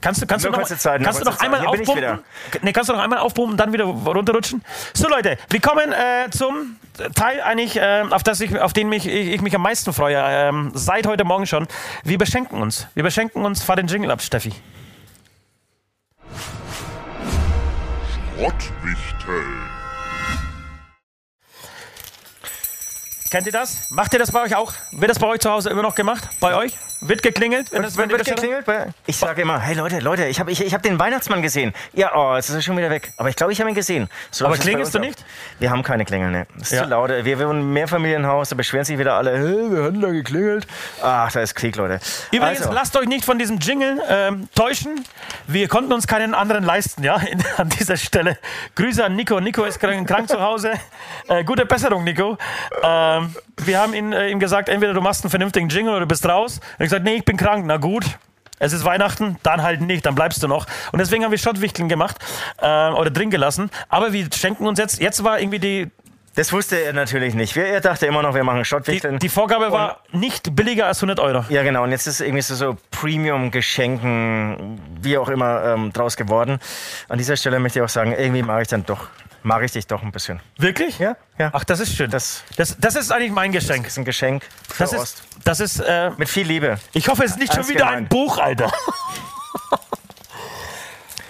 Kannst du, kannst Nur du noch, Zeit, kannst du noch einmal aufpumpen? Nee, kannst du noch einmal aufpumpen und dann wieder runterrutschen? So Leute, wir kommen äh, zum Teil eigentlich, äh, auf, das ich, auf den mich, ich, ich mich am meisten freue, ähm, seit heute Morgen schon. Wir beschenken uns. Wir beschenken uns. Fahr den Jingle ab, Steffi. Schrottwichteln. Kennt ihr das? Macht ihr das bei euch auch? Wird das bei euch zu Hause immer noch gemacht? Bei euch? Wird geklingelt? Wenn das, Wird Bestellung- geklingelt? Ich sage immer, hey Leute, Leute, ich habe ich, ich hab den Weihnachtsmann gesehen. Ja, oh, jetzt ist er schon wieder weg. Aber ich glaube, ich habe ihn gesehen. So Aber klingelst du nicht? Wir haben keine Klingel, ne. Das ist Ja. zu laut. Wir wohnen im Mehrfamilienhaus, da beschweren sich wieder alle, hey, wir hatten da geklingelt. Ach, da ist Krieg, Leute. Übrigens, Also, lasst euch nicht von diesem Jingle ähm, täuschen. Wir konnten uns keinen anderen leisten, ja, an dieser Stelle. Grüße an Nico. Nico ist krank, krank zu Hause. Äh, gute Besserung, Nico. Ähm, wir haben ihn, äh, ihm gesagt, entweder du machst einen vernünftigen Jingle oder du bist raus. Hat gesagt, nee, ich bin krank. Na gut. Es ist Weihnachten, dann halt nicht, dann bleibst du noch. Und deswegen haben wir Schottwichteln gemacht äh, oder drin gelassen. Aber wir schenken uns jetzt, jetzt war irgendwie die Das wusste er natürlich nicht. Er dachte immer noch, wir machen Die, Schottwichteln. die Vorgabe war nicht billiger als 100 Euro. Ja, genau. Und jetzt ist irgendwie so, so Premium-Geschenken, wie auch immer, ähm, draus geworden. An dieser Stelle möchte ich auch sagen, irgendwie mag ich dann doch, mag ich dich doch ein bisschen. Wirklich? Ja, ja. Ach, das ist schön. Das- das, das ist eigentlich mein Geschenk. Das ist ein Geschenk für Das Ost. ist, das ist äh, Mit viel Liebe. ich hoffe, es ist nicht schon wieder gemeint. ein Buch, Alter.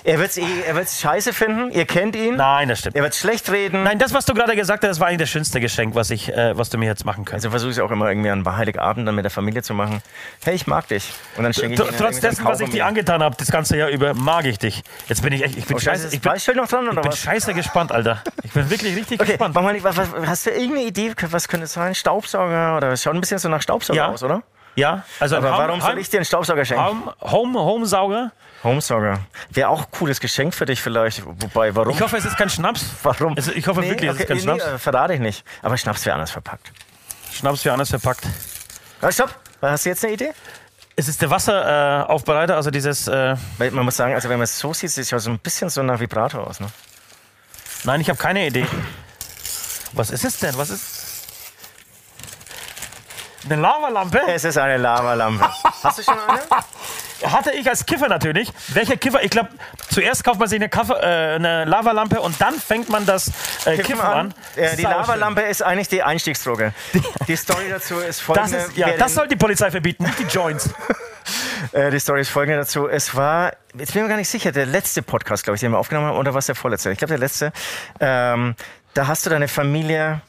Er wird es eh, er wird's scheiße finden. Ihr kennt ihn. Nein, das stimmt. Er wird schlecht reden. Nein, das, was du gerade gesagt hast, das war eigentlich das schönste Geschenk, was, ich, äh, was du mir jetzt machen kannst. Also versuche ich auch immer irgendwie an Heiligabend dann mit der Familie zu machen. Hey, ich mag dich. Und dann schenke ich Tr- Trotz dessen, was ich dir angetan habe, das ganze Jahr über, mag ich dich. Jetzt bin ich echt, ich bin Oh, scheiße, ich bin, noch dran oder ich bin was? scheiße gespannt, Alter. Ich bin wirklich richtig Okay, gespannt. mal, was, hast du irgendeine Idee, was könnte es sein? Staubsauger oder es schaut ein bisschen so nach Staubsauger Ja. aus, oder? Ja, also Aber warum soll ich dir einen Staubsauger schenken? Home, Home, Homesauger. Homesauger. Wäre auch ein cooles Geschenk für dich vielleicht. Wobei, warum? Ich hoffe, es ist kein Schnaps. warum? Also ich hoffe wirklich, es ist kein nee, Schnaps. äh, verrate ich nicht. Aber Schnaps wäre anders verpackt. Schnaps für anders verpackt. Ah, stopp. Hast du jetzt eine Idee? Es ist der Wasseraufbereiter, äh, also dieses. Äh, man muss sagen, also wenn man es so sieht, sieht es ja so ein bisschen so nach Vibrator aus. Ne? nein, ich habe keine Idee. Was ist es denn? Was ist. Eine Lavalampe? Es ist eine Lavalampe. Hast du schon eine? Hatte ich als Kiffer natürlich. Welcher Kiffer? Ich glaube, zuerst kauft man sich eine, Kaffe, äh, eine Lavalampe und dann fängt man das äh, Kiffen Kiffen an. Ja, die Lavalampe ist eigentlich die Einstiegsdroge. Die Story dazu ist schlimm. Das, folgende. ist, ja, das soll die Polizei verbieten, nicht die Joints. Äh, die Story ist folgende dazu. Es war, jetzt bin ich mir gar nicht sicher, der letzte Podcast, glaube ich, den wir aufgenommen haben, oder was der vorletzte? Ich glaube, der letzte. Ähm, da hast du deine Familie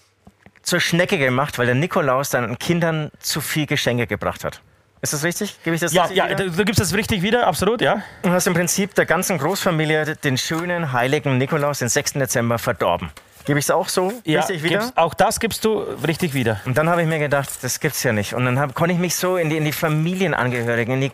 zur Schnecke gemacht, weil der Nikolaus deinen Kindern zu viel Geschenke gebracht hat. Ist das richtig? Gebe ich das Ja, richtig ja, wieder? du, gibst das richtig wieder, absolut, ja. Du hast im Prinzip der ganzen Großfamilie den schönen, heiligen Nikolaus, den 6. Dezember, verdorben. Gebe ich es auch so ja richtig wieder? gibst, auch das gibst du richtig wieder. Und dann habe ich mir gedacht, das gibt's ja nicht. Und dann hab, konnte ich mich so in die, in die Familienangehörigen, in die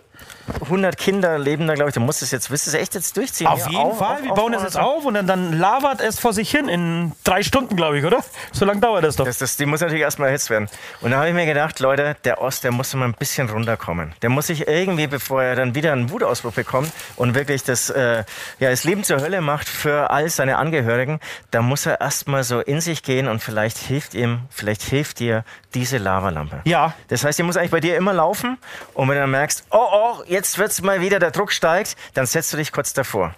100 Kinder leben da, glaube ich, du musst es jetzt, willst du es echt jetzt durchziehen? Auf Ja, jeden Fall, wir bauen es jetzt auf und dann, dann lavert es vor sich hin in drei Stunden, glaube ich, oder? So lange dauert das doch. Das, das, die muss natürlich erstmal erhitzt werden. Und da habe ich mir gedacht, Leute, der Ost, der muss mal ein bisschen runterkommen. Der muss sich irgendwie, bevor er dann wieder einen Wutausbruch bekommt und wirklich das, äh, ja, das Leben zur Hölle macht für all seine Angehörigen, da muss er erstmal so in sich gehen und vielleicht hilft ihm, vielleicht hilft dir diese Lavalampe. Ja. Das heißt, die muss eigentlich bei dir immer laufen und wenn du dann merkst, oh, oh, jetzt wird's mal wieder, der Druck steigt, dann setzt du dich kurz davor.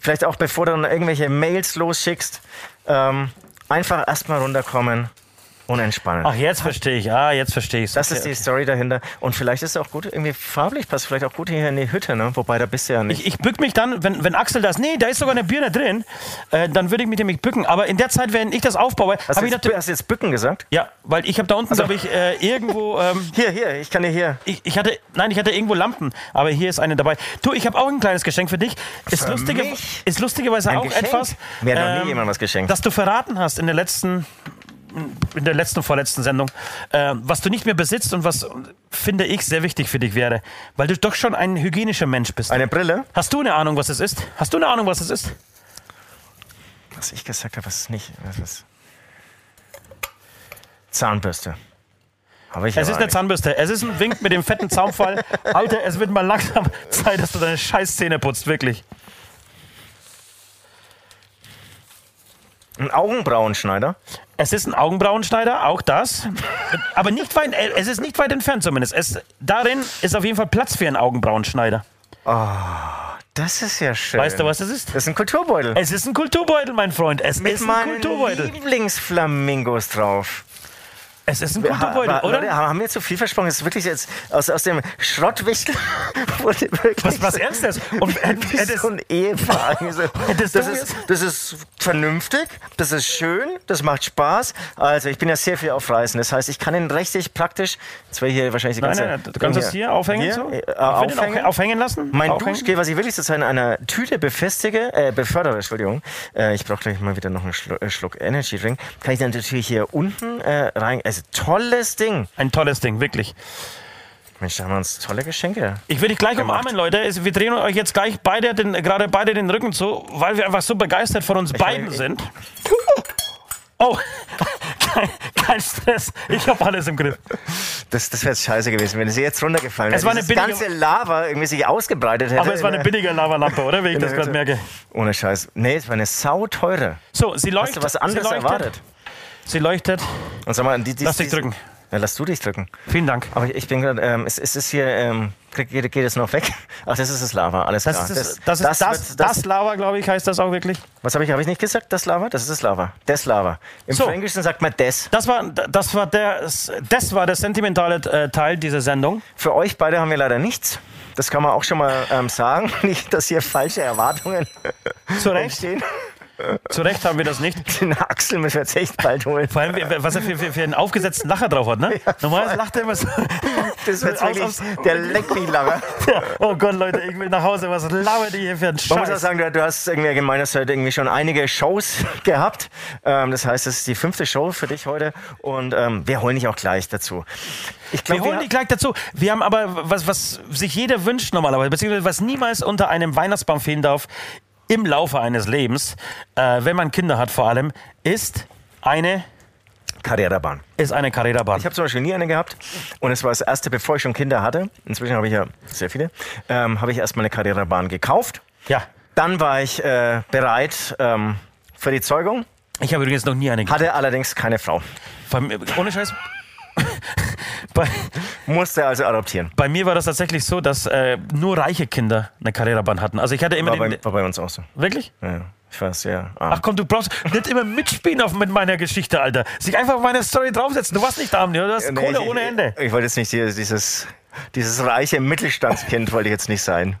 Vielleicht auch bevor du dann irgendwelche Mails losschickst, ähm, einfach erstmal runterkommen und entspannen. Ach, jetzt verstehe ich. Ah, jetzt verstehe ich das ist die Story dahinter. Und vielleicht ist es auch gut, irgendwie farblich passt vielleicht auch gut hier in die Hütte, ne? Wobei, da bist du ja nicht. Ich, ich bück mich dann, wenn, wenn Axel das, nee, da ist sogar eine Birne drin, äh, dann würde ich mich nämlich bücken. Aber in der Zeit, wenn ich das aufbaue, hast, habe du ich jetzt, natürlich. hast du jetzt Bücken gesagt? Ja, weil ich habe da unten, glaube ich, äh, irgendwo. Ähm, Hier, hier, ich kann dir hier. ich, ich hatte, nein, ich hatte irgendwo Lampen, aber hier ist eine dabei. Du, ich habe auch ein kleines Geschenk für dich. Ist, Für lustige, ist lustigerweise Ein auch Geschenk? etwas, Mir hat noch nie ähm, jemand was geschenkt. das du verraten hast in der letzten, in der letzten, vorletzten Sendung, äh, was du nicht mehr besitzt und was, finde ich, sehr wichtig für dich wäre. Weil du doch schon ein hygienischer Mensch bist. Eine Brille? Hast du eine Ahnung, was es ist? Hast du eine Ahnung, was es ist? Was ich gesagt habe, was ist nicht. Was ist? Zahnbürste. Es ist eine nicht. Zahnbürste. Es ist ein Wink mit dem fetten Zaunfall. Alter, es wird mal langsam Zeit, dass du deine scheiß Zähne putzt, wirklich. Ein Augenbrauenschneider. Es ist ein Augenbrauenschneider, auch das. Aber nicht weit, es ist nicht weit entfernt zumindest. Es, darin ist auf jeden Fall Platz für einen Augenbrauenschneider. Das ist ja schön. Weißt du, was das ist? Das ist ein Kulturbeutel. Es ist ein Kulturbeutel, mein Freund. Es Mit ist ein Kulturbeutel. Lieblingsflamingos drauf. Es ist ein Kulturbeutel, Ha- ha- oder? Leute, haben wir zu viel versprochen? Das ist wirklich jetzt aus, aus dem Schrottwichtel wurde wirklich Was, was Ernstes? Und hätt- wie hättest- so ein. So, Hättest das, ist, das ist vernünftig, das ist schön, das macht Spaß. Also ich bin ja sehr viel auf Reisen. Das heißt, ich kann ihn richtig praktisch, jetzt ich hier wahrscheinlich die Nein, ganze... nein, nein, du kannst das hier aufhängen. Hier, so. äh, aufhängen. aufhängen lassen. Mein aufhängen. Duschgel, was ich wirklich zurzeit in einer Tüte befestige, äh, befördere, Entschuldigung, äh, ich brauche gleich mal wieder noch einen Schluck, äh, Schluck Energy Drink, kann ich dann natürlich hier unten äh, rein. Also tolles Ding. Ein tolles Ding, wirklich. Mensch, da haben wir uns tolle Geschenke. Ich will dich gleich Gemacht. umarmen, Leute. Es- Wir drehen euch jetzt gleich beide den, gerade beide den Rücken zu, weil wir einfach so begeistert von uns beiden ich- sind. Oh, kein, kein Stress. Ich habe alles im Griff. Das, das wäre jetzt scheiße gewesen, wenn sie jetzt runtergefallen Es wäre. war eine Dieses billige- ganze Lava irgendwie sich ausgebreitet hätte. Aber es war eine in der- billige Lavalampe, oder? Wie ich das gerade merke. Ohne Scheiß. Nee, es war eine sauteure. So, sie Hast leuchtet. du was anderes erwartet? Sie leuchtet. Und sag mal, die, die, Lass dich drücken. Ja, lass du dich drücken. Vielen Dank. Aber ich bin gerade, ähm, ist, ist es hier, ähm, geht, geht es noch weg? Ach, das ist das Lava, alles Das klar. ist das, das, ist das, wird- das, Lava, glaube ich, heißt das auch wirklich. Was habe ich, habe ich nicht gesagt? Das Lava? Das ist das Lava. Das Lava. Im So. Fränkischen sagt man des. Das war, das war der, das war der sentimentale äh, Teil dieser Sendung. Für euch beide haben wir leider nichts. Das kann man auch schon mal ähm, sagen. Nicht, dass hier falsche Erwartungen Zu Recht, entstehen. Zu Recht haben wir das nicht. Den Axel müssen wir jetzt echt bald holen. Vor allem, was er für, für, für einen aufgesetzten Lacher drauf hat, ne? Normalerweise lacht er immer so. Das wird wirklich aus- der leck mich langer. Ja, oh Gott, Leute, ich will nach Hause. Was labert ihr hier für einen Man muss auch Scheiß? sagen, du, du hast irgendwie gemeint, hast heute irgendwie schon einige Shows gehabt. Ähm, das heißt, es ist die fünfte Show für dich heute und ähm, wir holen dich auch gleich dazu. Ich Wir glaube, holen die gleich dazu. Wir haben aber, was, was sich jeder wünscht normalerweise, beziehungsweise was niemals unter einem Weihnachtsbaum fehlen darf, im Laufe eines Lebens, äh, wenn man Kinder hat vor allem, ist eine, Karrierebahn. ist eine Carrera-Bahn. Ich habe zum Beispiel nie eine gehabt und es war das erste, bevor ich schon Kinder hatte. Inzwischen habe ich ja sehr viele. Ähm, habe ich erstmal eine Karrierebahn gekauft. Ja. Dann war ich äh, bereit ähm, für die Zeugung, Ich habe übrigens noch nie eine gehabt. hatte allerdings keine Frau. Ohne Scheiß. bei, Musste also adoptieren. bei mir war das tatsächlich so, dass äh, nur reiche Kinder eine Carrera-Bahn hatten. Also ich hatte immer War den. bei, war bei uns auch so. Wirklich? Ja, ich war sehr arm. Ach komm, du brauchst nicht immer mitspielen auf, mit meiner Geschichte, Alter. Sich einfach auf meine Story draufsetzen. Du warst nicht arm, du hast Nee, Kohle ich, ohne Ende. Ich, ich wollte jetzt nicht dieses, dieses reiche Mittelstandskind, wollte ich jetzt nicht sein.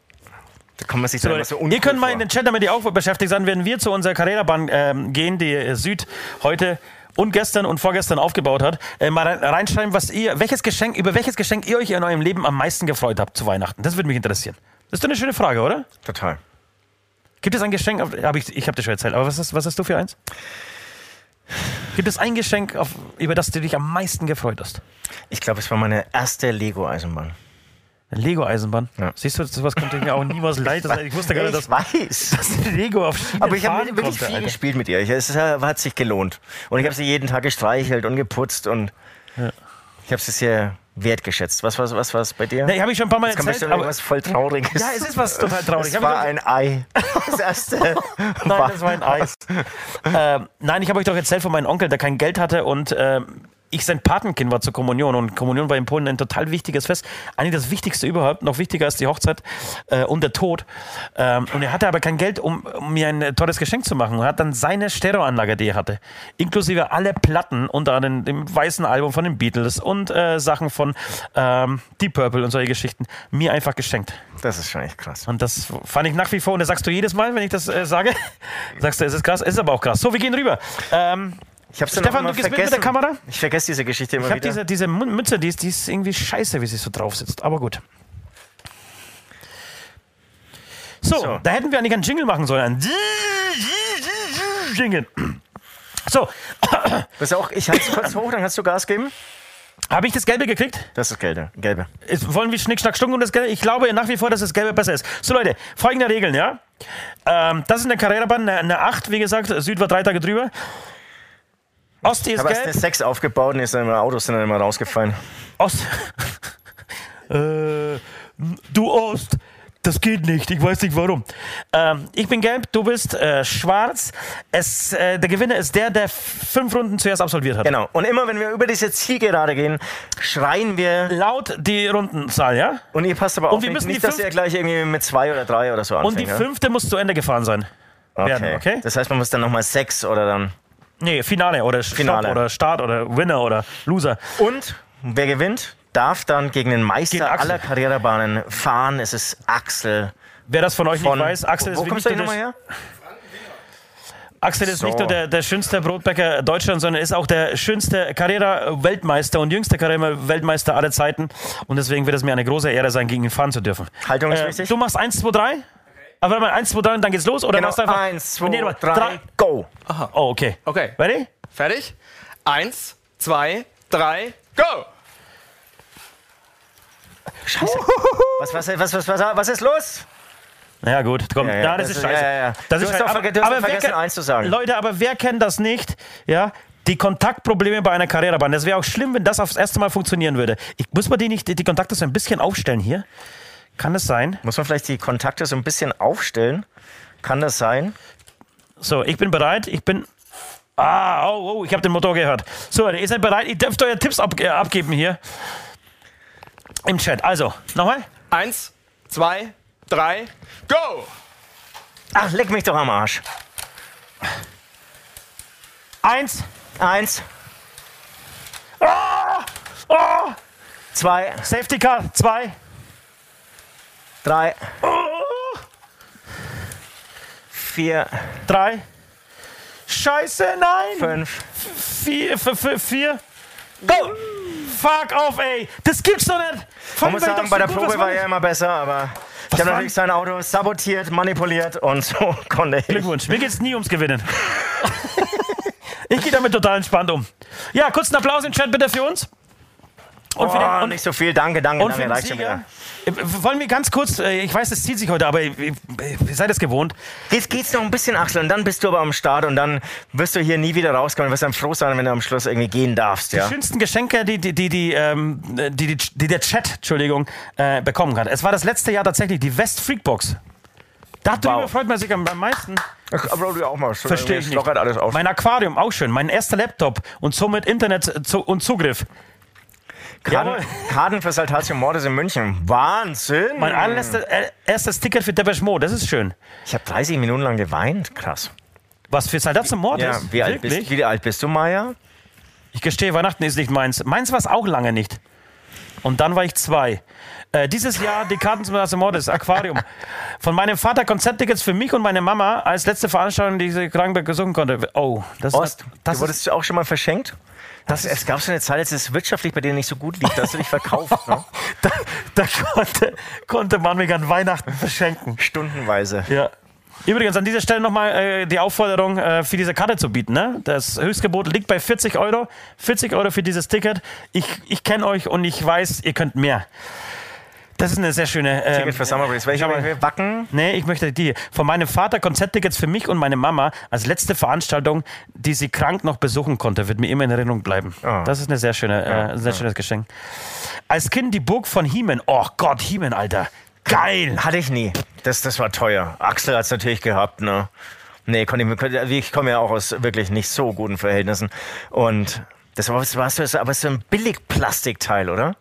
Da kann man sich so, so ihr könnt mal in den Chat, damit ihr auch beschäftigt seid, wenn wir zu unserer Carrera-Bahn ähm, gehen, die Süd heute und gestern und vorgestern aufgebaut hat, äh, mal rein- reinschreiben, was ihr, welches Geschenk, über welches Geschenk ihr euch in eurem Leben am meisten gefreut habt zu Weihnachten. Das würde mich interessieren. Das ist doch eine schöne Frage, oder? Total. Gibt es ein Geschenk, auf, hab ich, ich habe dir schon erzählt, aber was, ist, was hast du für eins? Gibt es ein Geschenk, auf, über das du dich am meisten gefreut hast? Ich glaube, es war meine erste Lego-Eisenbahn. Eine Lego-Eisenbahn. Ja. Siehst du, sowas kommt mir auch niemals leid. Das, ich wusste gar nicht, dass, ich weiß. dass Lego auf Schienen Aber ich habe wirklich konnte, viel Alter. gespielt mit ihr. Ich, es hat sich gelohnt. Und ich habe sie jeden Tag gestreichelt und geputzt und ich habe sie sehr wertgeschätzt. Was war was war's bei dir? Nee, habe ich schon ein paar Mal Jetzt erzählt. bestimmt Aber, irgendwas voll Trauriges. ja, es ist was total traurig. Es war ich ein Ei. Das erste. Nein, das war ein Eis. ähm, nein, ich habe euch doch erzählt von meinem Onkel, der kein Geld hatte und ähm, ich sein Patenkind war zur Kommunion und Kommunion war in Polen ein total wichtiges Fest. Eigentlich das Wichtigste überhaupt, noch wichtiger als die Hochzeit äh, und der Tod. Ähm, und er hatte aber kein Geld, um, um mir ein tolles Geschenk zu machen. Und hat dann seine Stereoanlage, die er hatte, inklusive alle Platten unter anderem dem weißen Album von den Beatles und äh, Sachen von ähm, Deep Purple und solche Geschichten, mir einfach geschenkt. Das ist schon echt krass. Und das fand ich nach wie vor, und das sagst du jedes Mal, wenn ich das äh, sage, sagst du, es ist krass, es ist aber auch krass. So, wir gehen rüber. Ähm, Ich hab's Stefan, du gehst mit vergessen. mit der Kamera? Ich vergesse diese Geschichte immer ich habe wieder. diese, diese Mü- Mütze, die ist, die ist irgendwie scheiße, wie sie so drauf sitzt. Aber gut. So, So. da hätten wir eigentlich einen Jingle machen sollen. Ein Jingle. So, Pass auch, ich halte es kurz hoch, dann kannst du Gas geben. habe ich das Gelbe gekriegt? Das ist gelbe. gelbe. Ist- Wollen wir Schnick, Schnack, Stunk und das Gelbe? Ich glaube nach wie vor, dass das Gelbe besser ist. So Leute, folgende Regeln, ja? Ähm, das ist eine Carrera-Bahn, eine, eine 8, wie gesagt. Süd war drei Tage drüber. Osti ist habe erst gelb. eine 6 aufgebaut und ist dann immer Autos sind dann immer rausgefallen. Ost. äh, du Ost. Das geht nicht, ich weiß nicht warum. Ähm, ich bin gelb, du bist äh, schwarz. Es, äh, der Gewinner ist der, der fünf Runden zuerst absolviert hat. Genau. Und immer wenn wir über diese Zielgerade gehen, schreien wir. Laut die Rundenzahl, ja? Und ihr passt aber wir nicht, müssen nicht die dass ihr gleich irgendwie mit zwei oder drei oder so anfängt. Und die ja? fünfte muss zu Ende gefahren sein. werden, okay? Das heißt, man muss dann nochmal sechs oder dann. Nee, Finale oder Finale. Stopp oder Start oder Winner oder Loser. Und wer gewinnt, darf dann gegen den Gegen Meister Axel. aller Karrierebahnen fahren. Es ist Axel Wer das von euch von. nicht weiß, Axel wo ist du nur nochmal der, her? Axel ist So. nicht nur der, der schönste Brotbäcker Deutschlands, sondern ist auch der schönste Carrera-Weltmeister und jüngste Carrera-Weltmeister aller Zeiten. Und deswegen wird es mir eine große Ehre sein, gegen ihn fahren zu dürfen. Haltung ist Äh, wichtig. du machst 1, 2, 3? Aber warte mal, 1, 2, 3 und dann geht's los? Oder Genau. machst du einfach. Eins, zwei, Nee, warte, drei, go! Oh, okay. Okay. Ready? Fertig? Eins, zwei, drei, go! Scheiße. Was, was, was, was, was, was ist los? Ja, gut, komm. Ja, Ja, ja, das, das ist scheiße. ja, ja, ja. Das Du ist hast doch scheiße. doch wer vergessen, eins zu sagen. Leute, aber wer kennt das nicht? Ja. Die Kontaktprobleme bei einer Karrierebahn. Das wäre auch schlimm, wenn das aufs erste Mal funktionieren würde. Ich, muss man die nicht, die Kontakte so ein bisschen aufstellen hier? Kann es sein? Muss man vielleicht die Kontakte so ein bisschen aufstellen? Kann das sein? So, ich bin bereit. Ich bin. Ah, oh, oh, ich habe den Motor gehört. So, ihr seid bereit? Ihr dürft eure Tipps ab, äh, abgeben hier. Im Chat. Also, nochmal. Eins, zwei, drei, go! Ach, leck mich doch am Arsch. Eins. Eins, Oh, zwei, Safety Car. Zwei. drei, Oh, vier, drei. Scheiße, nein. fünf. Vier, vier, vier. Go! Fuck off, ey. Das gibt's doch nicht. Ich muss sagen, bei der Probe was war er immer besser, aber ich habe natürlich sein Auto sabotiert, manipuliert und so konnte ich. Glückwunsch. Mir geht's nie ums Gewinnen. ich gehe damit total entspannt um. Ja, kurzen Applaus im Chat bitte für uns. Und für den, Oh, und, nicht so viel, danke, danke, und für danke, den reicht schon Sieger. Äh, Wollen wir ganz kurz, äh, ich weiß, es zieht sich heute, aber ihr seid es gewohnt. Jetzt geht's noch ein bisschen, Axel, und dann bist du aber am Start und dann wirst du hier nie wieder rauskommen. Du wirst dann froh sein, wenn du am Schluss irgendwie gehen darfst, ja. Die schönsten Geschenke, die, die, die, die, ähm, die, die, die der Chat, Entschuldigung, äh, bekommen kann. Es war das letzte Jahr tatsächlich die West Freakbox. Darüber Wow. freut man sich am meisten. Du auch mal. Verstehe ich Es nicht. alles auf. Mein Aquarium, auch schön. Mein erster Laptop und somit Internet äh, und Zugriff. Karten. Karten für Saltatio Mortis in München. Wahnsinn! Mein allerletztes äh, erstes Ticket für Depeche Mode, das ist schön. Ich habe 30 Minuten lang geweint. Krass. Was für Saldat zum Mord Ja, ist? wie alt, Wirklich? bist, wie alt bist du, Maya? Ich gestehe, Weihnachten ist nicht meins. Meins war es auch lange nicht. Und dann war ich zwei. Äh, dieses Jahr die Karten zum Saldat zum Mord ist Aquarium. Von meinem Vater Konzerttickets für mich und meine Mama als letzte Veranstaltung, die sie Krankenberg gesungen konnte. Oh, das Ost, ist... du Das ist wurdest auch schon mal verschenkt? Das, es gab so eine Zeit, als es wirtschaftlich bei dir nicht so gut lief, da hast du dich verkauft, ne? da da konnte, konnte man mich an Weihnachten verschenken. Stundenweise. Ja. Übrigens an dieser Stelle nochmal äh, die Aufforderung, äh, für diese Karte zu bieten. Ne? Das Höchstgebot liegt bei 40 Euro. 40 Euro für dieses Ticket. Ich, ich kenne euch und ich weiß, ihr könnt mehr. Das ist eine sehr schöne. Ähm, Ticket für Summer Breeze. Welche wir? Wacken? Nee, ich möchte die. Von meinem Vater Konzerttickets für mich und meine Mama als letzte Veranstaltung, die sie krank noch besuchen konnte, wird mir immer in Erinnerung bleiben. Ah. Das ist eine sehr schöne, äh, ein sehr schönes Geschenk. Als Kind die Burg von Hiemen. Oh Gott, Hiemen, Alter. Geil. Hatte ich nie. Das, das war teuer. Axel hat es natürlich gehabt, ne? Nee, konnte ich, mir- konnte- ich komme ja auch aus wirklich nicht so guten Verhältnissen. Und das war, das war so, aber so ein Billigplastikteil, oder?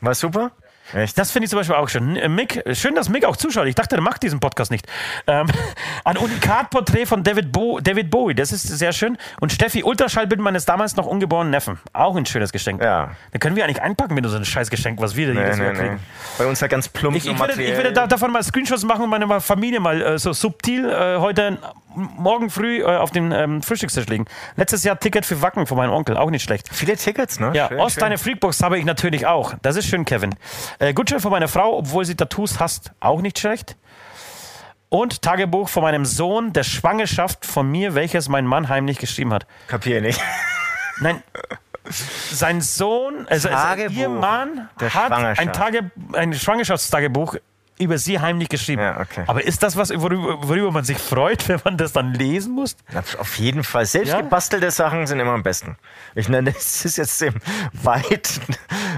War super? Echt? Das finde ich zum Beispiel auch schön. Äh, Mick, schön, dass Mick auch zuschaut. Ich dachte, der macht diesen Podcast nicht. Ähm, ein Unikat-Porträt von David, Bo David Bowie, das ist sehr schön. Und Steffi, Ultraschallbild meines damals noch ungeborenen Neffen. Auch ein schönes Geschenk. Ja. Da können wir eigentlich einpacken mit unserem Scheißgeschenk, was wir Nee, jedes nee, Jahr nee. kriegen. Bei uns halt ganz plump Ich, ich, werde, ich werde da, davon mal Screenshots machen und meine Familie mal äh, so subtil äh, heute morgen früh äh, auf den ähm, Frühstückstisch legen. Letztes Jahr Ticket für Wacken von meinem Onkel, auch nicht schlecht. Viele Tickets, ne? Ja, Schön, Ost, schön. deine Freakbox habe ich natürlich auch. Das ist schön, Kevin. Äh, Gutschein von meiner Frau, obwohl sie Tattoos hasst, auch nicht schlecht. Und Tagebuch von meinem Sohn der Schwangerschaft von mir, welches mein Mann heimlich geschrieben hat. Kapier nicht. Nein, sein Sohn, also, also Tagebuch ihr Mann der hat ein, Tage, ein Schwangerschaftstagebuch über sie heimlich geschrieben. Ja, okay. Aber ist das was, worüber, worüber man sich freut, wenn man das dann lesen muss? Auf jeden Fall. Selbst Ja? gebastelte Sachen sind immer am besten. Ich nenne es ist jetzt eben weit,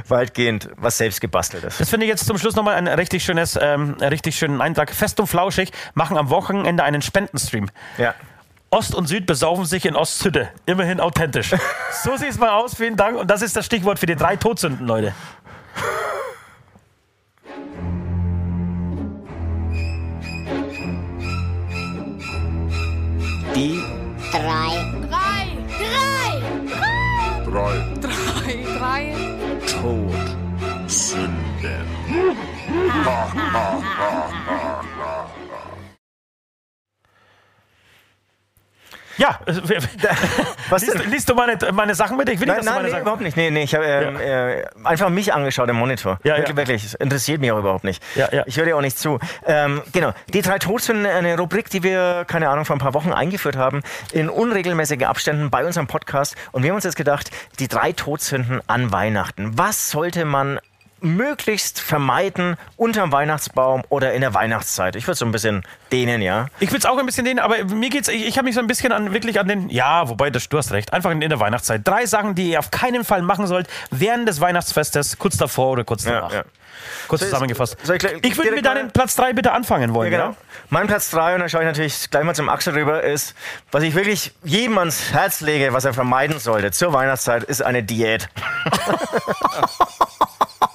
weitgehend was selbst gebasteltes. Das finde ich jetzt zum Schluss nochmal ein richtig schönes, ähm, richtig schönen Eintrag. Fest und flauschig machen am Wochenende einen Spendenstream. Ja. Ost und Süd besaufen sich in Osthütte. Immerhin authentisch. so sieht es mal aus. Vielen Dank. Und das ist das Stichwort für die drei Todsünden, Leute. Die drei, Drei. drei, drei, Todsünden. Ja, äh, Was liest, liest du meine, meine Sachen mit? Ich will nicht, Nein, nein, meine nee, Sachen... überhaupt nicht. Nee, nee, ich habe ähm, äh, einfach mich angeschaut im Monitor. Ja, wirklich, ja. wirklich. Es interessiert mich auch überhaupt nicht. Ja, ja. Ich höre dir auch nicht zu. Ähm, genau. Die drei Todsünden, eine Rubrik, die wir, keine Ahnung, vor ein paar Wochen eingeführt haben, in unregelmäßigen Abständen bei unserem Podcast. Und wir haben uns jetzt gedacht, die drei Todsünden an Weihnachten. Was sollte man möglichst vermeiden unterm Weihnachtsbaum oder in der Weihnachtszeit. Ich würde so ein bisschen dehnen, ja. Ich will es auch ein bisschen dehnen, aber mir geht's, ich, ich habe mich so ein bisschen an wirklich an den, ja, wobei das, du hast recht, einfach in, der Weihnachtszeit. Drei Sachen, die ihr auf keinen Fall machen sollt während des Weihnachtsfestes, kurz davor oder kurz Ja, danach. ja. Kurz Soll ich- zusammengefasst. soll ich ich würde mit deinem Platz 3 bitte anfangen wollen, Ja, ja? genau. Mein Platz 3, und dann schaue ich natürlich gleich mal zum Axel rüber, ist, was ich wirklich jedem ans Herz lege, was er vermeiden sollte zur Weihnachtszeit, ist eine Diät.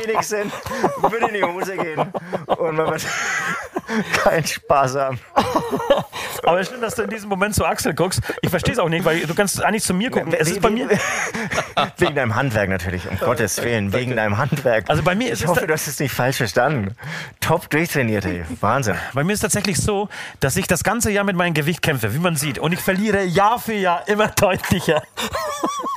wenig Sinn, würde in die Hose gehen und man wird keinen Spaß haben. Aber es stimmt, dass du in diesem Moment zu Axel guckst. Ich verstehe es auch nicht, weil du kannst eigentlich zu mir gucken. Es ist bei mir, Wegen deinem Handwerk natürlich, um Gottes Willen, wegen deinem Handwerk. Also bei mir ist ich es hoffe, du hast es nicht falsch verstanden. Top durchtrainiert, ey. Wahnsinn. bei mir ist tatsächlich so, dass ich das ganze Jahr mit meinem Gewicht kämpfe, wie man sieht. Und ich verliere Jahr für Jahr immer deutlicher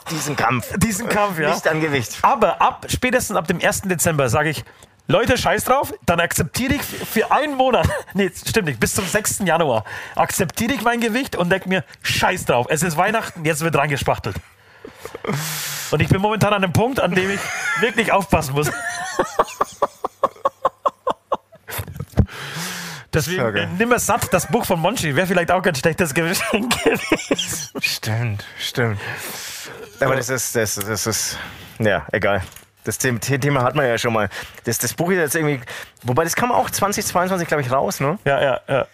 Diesen Kampf. diesen Kampf, ja. Nicht an Gewicht. Aber ab spätestens ab dem 1. Dezember sage ich, Leute, scheiß drauf, dann akzeptiere ich für einen Monat, nee, stimmt nicht, bis zum 6. Januar, akzeptiere ich mein Gewicht und denke mir, scheiß drauf, es ist Weihnachten, jetzt wird reingespachtelt. Und ich bin momentan an einem Punkt, an dem ich wirklich aufpassen muss. Deswegen äh, nimm es satt, das Buch von Monchi wäre vielleicht auch kein schlechtes Geschenk gewesen. Stimmt, stimmt. Aber das ist, das, das ist, ja, egal. Das The- The- Thema hat man ja schon mal. Das, das Buch ist jetzt irgendwie, wobei das kam auch 2022, glaube ich, raus, ne? Ja, ja, ja.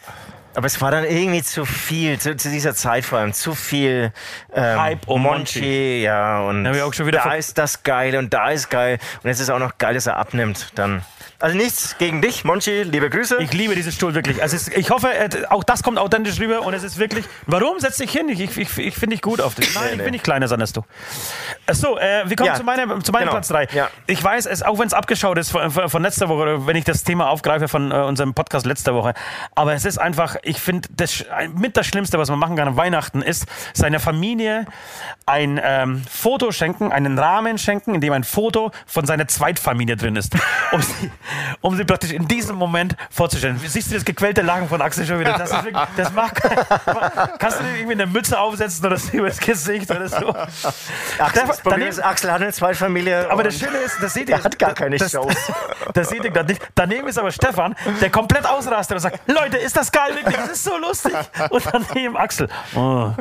Aber es war dann irgendwie zu viel, zu, zu dieser Zeit vor allem, zu viel ähm, Hype um Monchi, ja, und ich auch schon wieder da ist das geil und da ist geil und jetzt ist auch noch geil, dass er abnimmt, dann. Also nichts gegen dich, Monchi, liebe Grüße. Ich liebe diesen Stuhl wirklich. Also es, ich hoffe, äh, auch das kommt authentisch rüber und es ist wirklich. Warum setz dich hin? Ich, ich, ich, ich finde dich gut auf dich. Nein, ich nee. bin nicht kleiner, sondern du. So, äh, wir kommen Ja, zu meinem, zu meinem genau. Platz 3. Ja. Ich weiß, es, auch wenn es abgeschaut ist von, von letzter Woche, wenn ich das Thema aufgreife von äh, unserem Podcast letzter Woche, aber es ist einfach, ich finde, das mit das Schlimmste, was man machen kann an Weihnachten, ist seiner Familie ein ähm, Foto schenken, einen Rahmen schenken, in dem ein Foto von seiner Zweitfamilie drin ist. Um sie, um sie praktisch in diesem Moment vorzustellen. Siehst du das gequälte Lachen von Axel schon wieder? Das, ist wirklich, das macht. Kannst du dir irgendwie eine Mütze aufsetzen oder das Gesicht oder so? Axel, das Problem daneben- ist, Axel hat eine Zweitfamilie. aber das Schöne ist, das seht ihr. Er hat gar keine das, Shows. Das seht ihr gerade nicht. Daneben ist aber Stefan, der komplett ausrastet und sagt: Leute, ist das geil, wirklich, das ist so lustig. Und daneben Axel. Oh.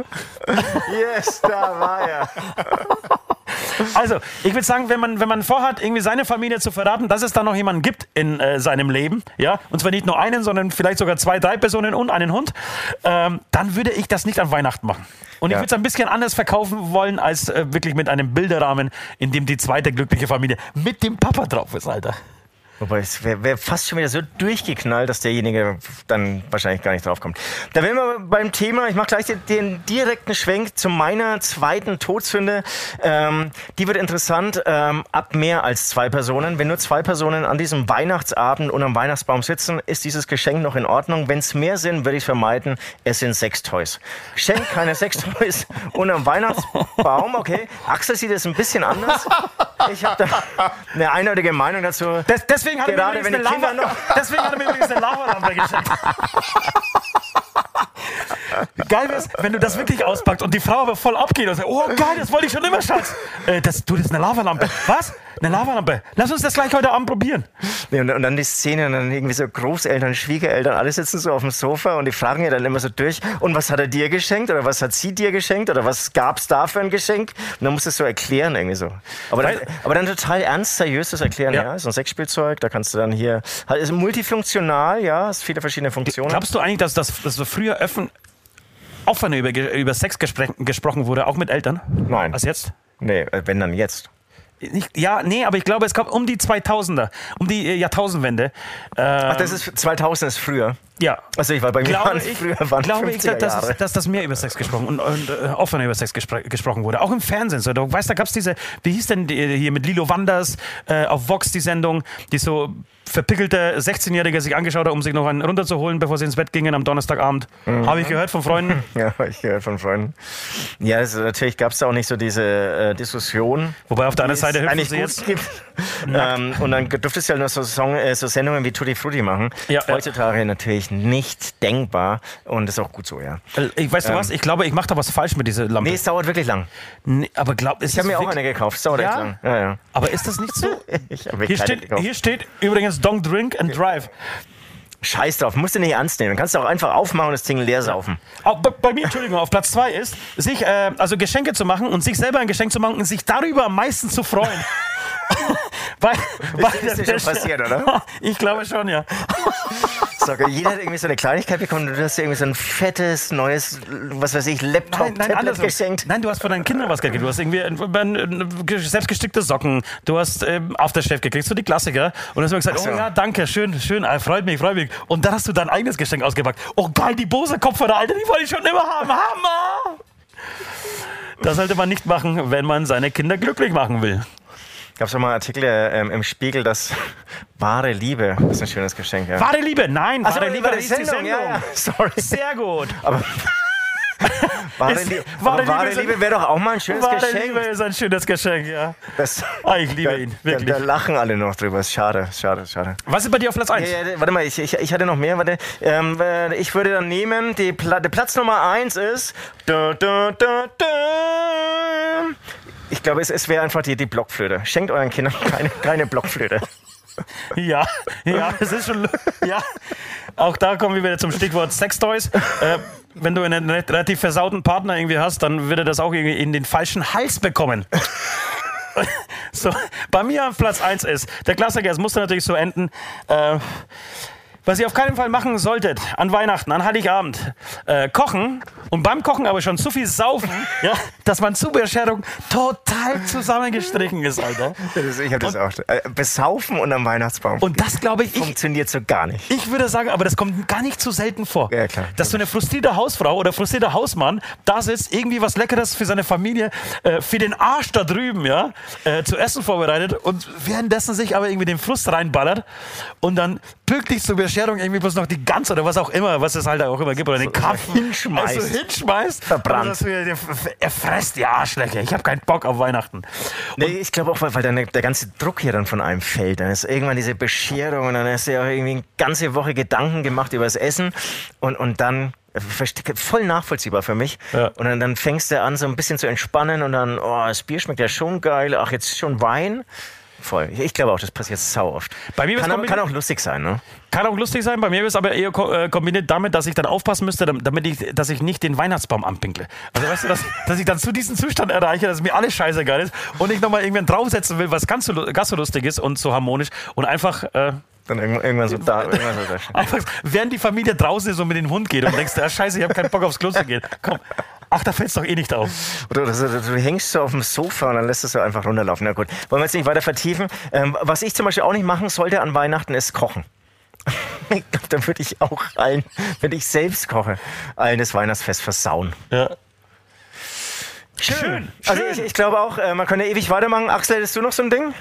Yes, da war er. Also, ich würde sagen, wenn man, wenn man vorhat, irgendwie seine Familie zu verraten, dass es da noch jemanden gibt in äh, seinem Leben, ja, und zwar nicht nur einen, sondern vielleicht sogar zwei, drei Personen und einen Hund, ähm, dann würde ich das nicht an Weihnachten machen. Und ich Ja. würde es ein bisschen anders verkaufen wollen, als äh, wirklich mit einem Bilderrahmen, in dem die zweite glückliche Familie mit dem Papa drauf ist, Alter. Wobei es wäre wär fast schon wieder so durchgeknallt, dass derjenige dann wahrscheinlich gar nicht draufkommt. Da wären wir beim Thema, ich mache gleich den, den direkten Schwenk zu meiner zweiten Todsünde. Ähm, die wird interessant, ähm, ab mehr als zwei Personen. Wenn nur zwei Personen an diesem Weihnachtsabend und am Weihnachtsbaum sitzen, ist dieses Geschenk noch in Ordnung. Wenn es mehr sind, würde ich vermeiden, es sind Sextoys. Schenkt keine Sextoys unterm Weihnachtsbaum, okay. Axel sieht es ein bisschen anders. Ich habe da eine eindeutige Meinung dazu. Des, deswegen hat er mir übrigens eine Lava, deswegen hat er mir übrigens eine Lavalampe geschenkt. Geil wär's, wenn du das wirklich auspackst und die Frau aber voll abgeht und sagt, oh geil, das wollte ich schon immer, Schatz. Äh, das, du, das ist eine Lavalampe. Was? Eine Lavalampe. Lass uns das gleich heute Abend probieren. Nee, und, und dann die Szene, und dann irgendwie so Großeltern, Schwiegereltern, alle sitzen so auf dem Sofa und die fragen ja dann immer so durch, und was hat er dir geschenkt oder was hat sie dir geschenkt oder was gab's da für ein Geschenk? Und dann musst du es so erklären irgendwie so. Aber dann, Weil- aber dann total ernst, seriös das erklären, Ja. ja, ist ein Sexspielzeug, da kannst du dann hier, halt, ist multifunktional, ja, hast viele verschiedene Funktionen. Glaubst du eigentlich, dass das dass so früher offener über, über Sex gesprochen wurde, auch mit Eltern? Nein. Als jetzt? Nee, äh, wenn dann jetzt. Nicht, ja, nee, aber ich glaube, es kommt um die 2000er, um die äh, Jahrtausendwende. Äh, Ach, das ist 2000 ist früher. ja. Also ich war bei mir glaube waren ich, früher waren glaube ich 50er dass, dass das mehr über Sex gesprochen und, und äh, offener über Sex gespr gesprochen wurde. Auch im Fernsehen. So, du weißt, da gab es diese, wie hieß denn die, hier mit Lilo Wanders äh, auf Vox die Sendung, die so verpickelte 16-Jährige sich angeschaut hat, um sich noch einen runterzuholen, bevor sie ins Bett gingen am Donnerstagabend. Mhm. Habe ich gehört von Freunden. Ja, hab ich gehört von Freunden. Ja, also natürlich gab es da auch nicht so diese äh, Diskussion. Wobei auf der anderen Seite es hüpfen sie jetzt. gibt. ähm, und dann durftest du ja noch so, Song, äh, so Sendungen wie Tutti Frutti machen. Ja, ja. Heutzutage natürlich wirklich nicht denkbar und das ist auch gut so, ja. Äh, Ich weißt du was? Ich glaube, ich mache da was falsch mit dieser Lampe. Nee, es dauert wirklich lang. Nee, aber glaub, Ich habe mir auch eine gekauft, es dauert Ja? echt lang. Ja, ja. Aber ist das nicht so? Ich habe Hier steht, gekauft. hier steht übrigens Don't Drink and Drive. Scheiß drauf, musst du nicht ernst nehmen. Kannst du auch einfach aufmachen und das Ding leer saufen. Auch bei, bei mir, Entschuldigung, auf Platz zwei ist, sich äh, also Geschenke zu machen und sich selber ein Geschenk zu machen und sich darüber am meisten zu freuen. weil, weil ist dir schon passiert, oder? Ich glaube schon, ja. So, jeder hat irgendwie so eine Kleinigkeit bekommen und du hast irgendwie so ein fettes, neues, was weiß ich, Laptop, Nein, nein, Tablet andersrum. geschenkt. Nein, du hast von deinen Kindern was gekriegt. Du hast irgendwie ein, ein, selbstgestickte Socken. Du hast ähm, Aftershave gekriegt, so die Klassiker. Und dann hast du gesagt, Ach so. oh ja, danke, schön, schön, äh, freut mich, freut mich. Und dann hast du dein eigenes Geschenk ausgepackt. Oh geil, die Bose-Kopfhörer, Alter, die wollte ich schon immer haben. Hammer! Das sollte man nicht machen, wenn man seine Kinder glücklich machen will. Gab es mal einen Artikel ähm, im Spiegel, dass wahre Liebe ist ein schönes Geschenk. Ja. Wahre Liebe, nein, wahre Liebe wahre ist die Sendung, ja, ja. Sorry. Sehr gut. Wahre, Ist- Lie wahre aber wahre Liebe Liebe wäre doch auch mal ein schönes Wahre Geschenk. Liebe ist ein schönes Geschenk, ja. Das, Ah, ich liebe da, ihn, da, wirklich. da lachen alle noch drüber. Ist schade, schade, schade. Was ist bei dir auf Platz 1? Ja, ja, warte mal, ich, ich, ich hatte noch mehr. Warte. Ähm, äh, ich würde dann nehmen, die Pla der Platz Nummer 1 ist. Da, da, da, da. Ich glaube, es, es wäre einfach die, die Blockflöte. Schenkt euren Kindern keine, keine Blockflöte. Ja, ja, es ist schon. Ja, auch da kommen wir wieder zum Stichwort Sextoys. Äh, wenn du einen relativ versauten Partner irgendwie hast, dann wird er das auch irgendwie in den falschen Hals bekommen. So, bei mir auf Platz 1 ist, der Klassiker, es musste natürlich so enden. Äh, was ihr auf keinen Fall machen solltet an Weihnachten, an Heiligabend, äh, kochen und beim Kochen aber schon zu viel saufen, ja, dass man zur Bescherung total zusammengestrichen ist, Alter. Das, ich habe das auch. Äh, besaufen und am Weihnachtsbaum. Und das glaube ich, funktioniert so gar nicht. ich würde sagen, aber das kommt gar nicht so selten vor. Ja, klar. Dass so eine frustrierte Hausfrau oder frustrierter Hausmann da sitzt, irgendwie was Leckeres für seine Familie, äh, für den Arsch da drüben, ja, äh, zu essen vorbereitet und währenddessen sich aber irgendwie den Frust reinballert und dann pünktlich zur Bescherung irgendwie bloß noch die Gans oder was auch immer, was es halt auch immer gibt, oder den Karpfen hinschmeißt. Also hinschmeißt. Verbrannt. Und das wieder- Er fresst die Arschlöcher. Ich habe keinen Bock auf Weihnachten. Nee, ich glaube auch, weil, weil dann der, ganze Druck hier dann von einem fällt. Dann ist irgendwann diese Bescherung und dann hast du ja auch irgendwie eine ganze Woche Gedanken gemacht über das Essen und, und dann voll nachvollziehbar für mich. Ja. Und dann, dann fängst du an, so ein bisschen zu entspannen und dann, oh, das Bier schmeckt ja schon geil. Ach, jetzt schon Wein. Voll. Ich, glaube auch, das passiert sau oft. Bei mir kann, aber, kann auch lustig sein, ne? Kann auch lustig sein, bei mir ist es aber eher äh, kombiniert damit, dass ich dann aufpassen müsste, dam- damit ich, dass ich nicht den Weihnachtsbaum anpinkle. Also weißt du, dass, dass ich dann zu diesem Zustand erreiche, dass mir alles scheißegal ist und ich nochmal irgendwann draufsetzen will, was ganz so, ganz so lustig ist und so harmonisch und einfach, äh, Dann irgendwann, irgendwann so da. Irgendwann so da. einfach, während die Familie draußen ist und mit dem Hund geht und denkst, ah, scheiße, ich habe keinen Bock aufs Klo zu gehen. Komm. Ach, da fällt's doch eh nicht auf. Oder du, du, du hängst so auf dem Sofa und dann lässt es so einfach runterlaufen. Na gut, wollen wir jetzt nicht weiter vertiefen. Ähm, was ich zum Beispiel auch nicht machen sollte an Weihnachten ist kochen. ich glaube, dann würde ich auch allen, wenn ich selbst koche, allen das Weihnachtsfest versauen. Ja. Schön. Also ich, ich glaube auch, äh, man kann ja ewig weitermachen. Axel, hättest du noch so ein Ding?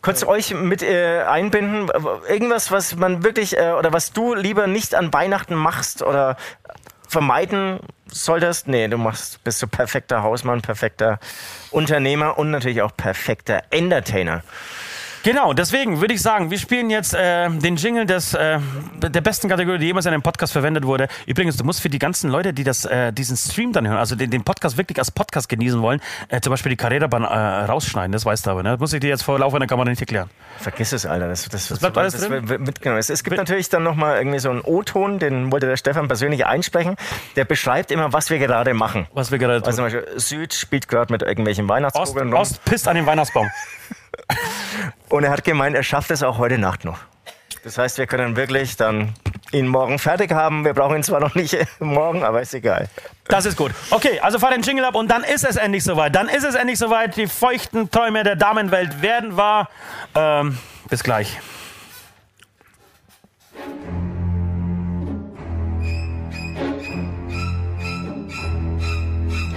Kurz euch mit äh, einbinden. Irgendwas, was man wirklich äh, oder was du lieber nicht an Weihnachten machst oder vermeiden solltest? Nee, du machst, bist du perfekter Hausmann, perfekter Unternehmer und natürlich auch perfekter Entertainer. Genau, deswegen würde ich sagen, wir spielen jetzt äh, den Jingle des, äh, der besten Kategorie, die jemals in einem Podcast verwendet wurde. Übrigens, du musst für die ganzen Leute, die das, äh, diesen Stream dann hören, also den, den Podcast wirklich als Podcast genießen wollen, äh, zum Beispiel die Carrera-Bahn äh, rausschneiden, das weißt du aber. Ne? Das muss ich dir jetzt vor Lauf einer Kamera nicht erklären. Vergiss es, Alter. Das, das, das, bleibt alles das drin? mitgenommen. Es, es gibt natürlich dann nochmal irgendwie so einen O-Ton, den wollte der Stefan persönlich einsprechen. Der beschreibt immer, was wir gerade machen. Was wir gerade tun. Also zum Beispiel Süd spielt gerade mit irgendwelchen Ost, Weihnachtskugeln rum. Ost pisst an den Weihnachtsbaum. Und er hat gemeint, er schafft es auch heute Nacht noch. Das heißt, wir können wirklich dann ihn morgen fertig haben. Wir brauchen ihn zwar noch nicht morgen, aber ist egal. Das ist gut. Okay, also fahr den Jingle ab und dann ist es endlich soweit. Dann ist es endlich soweit. Die feuchten Träume der Damenwelt werden wahr. Ähm, bis gleich.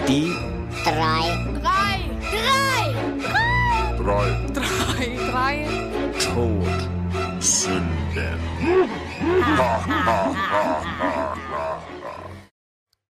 Die drei, Drei. Drei. Drei. Tod. Sünden. ha, ha, ha, ha, ha.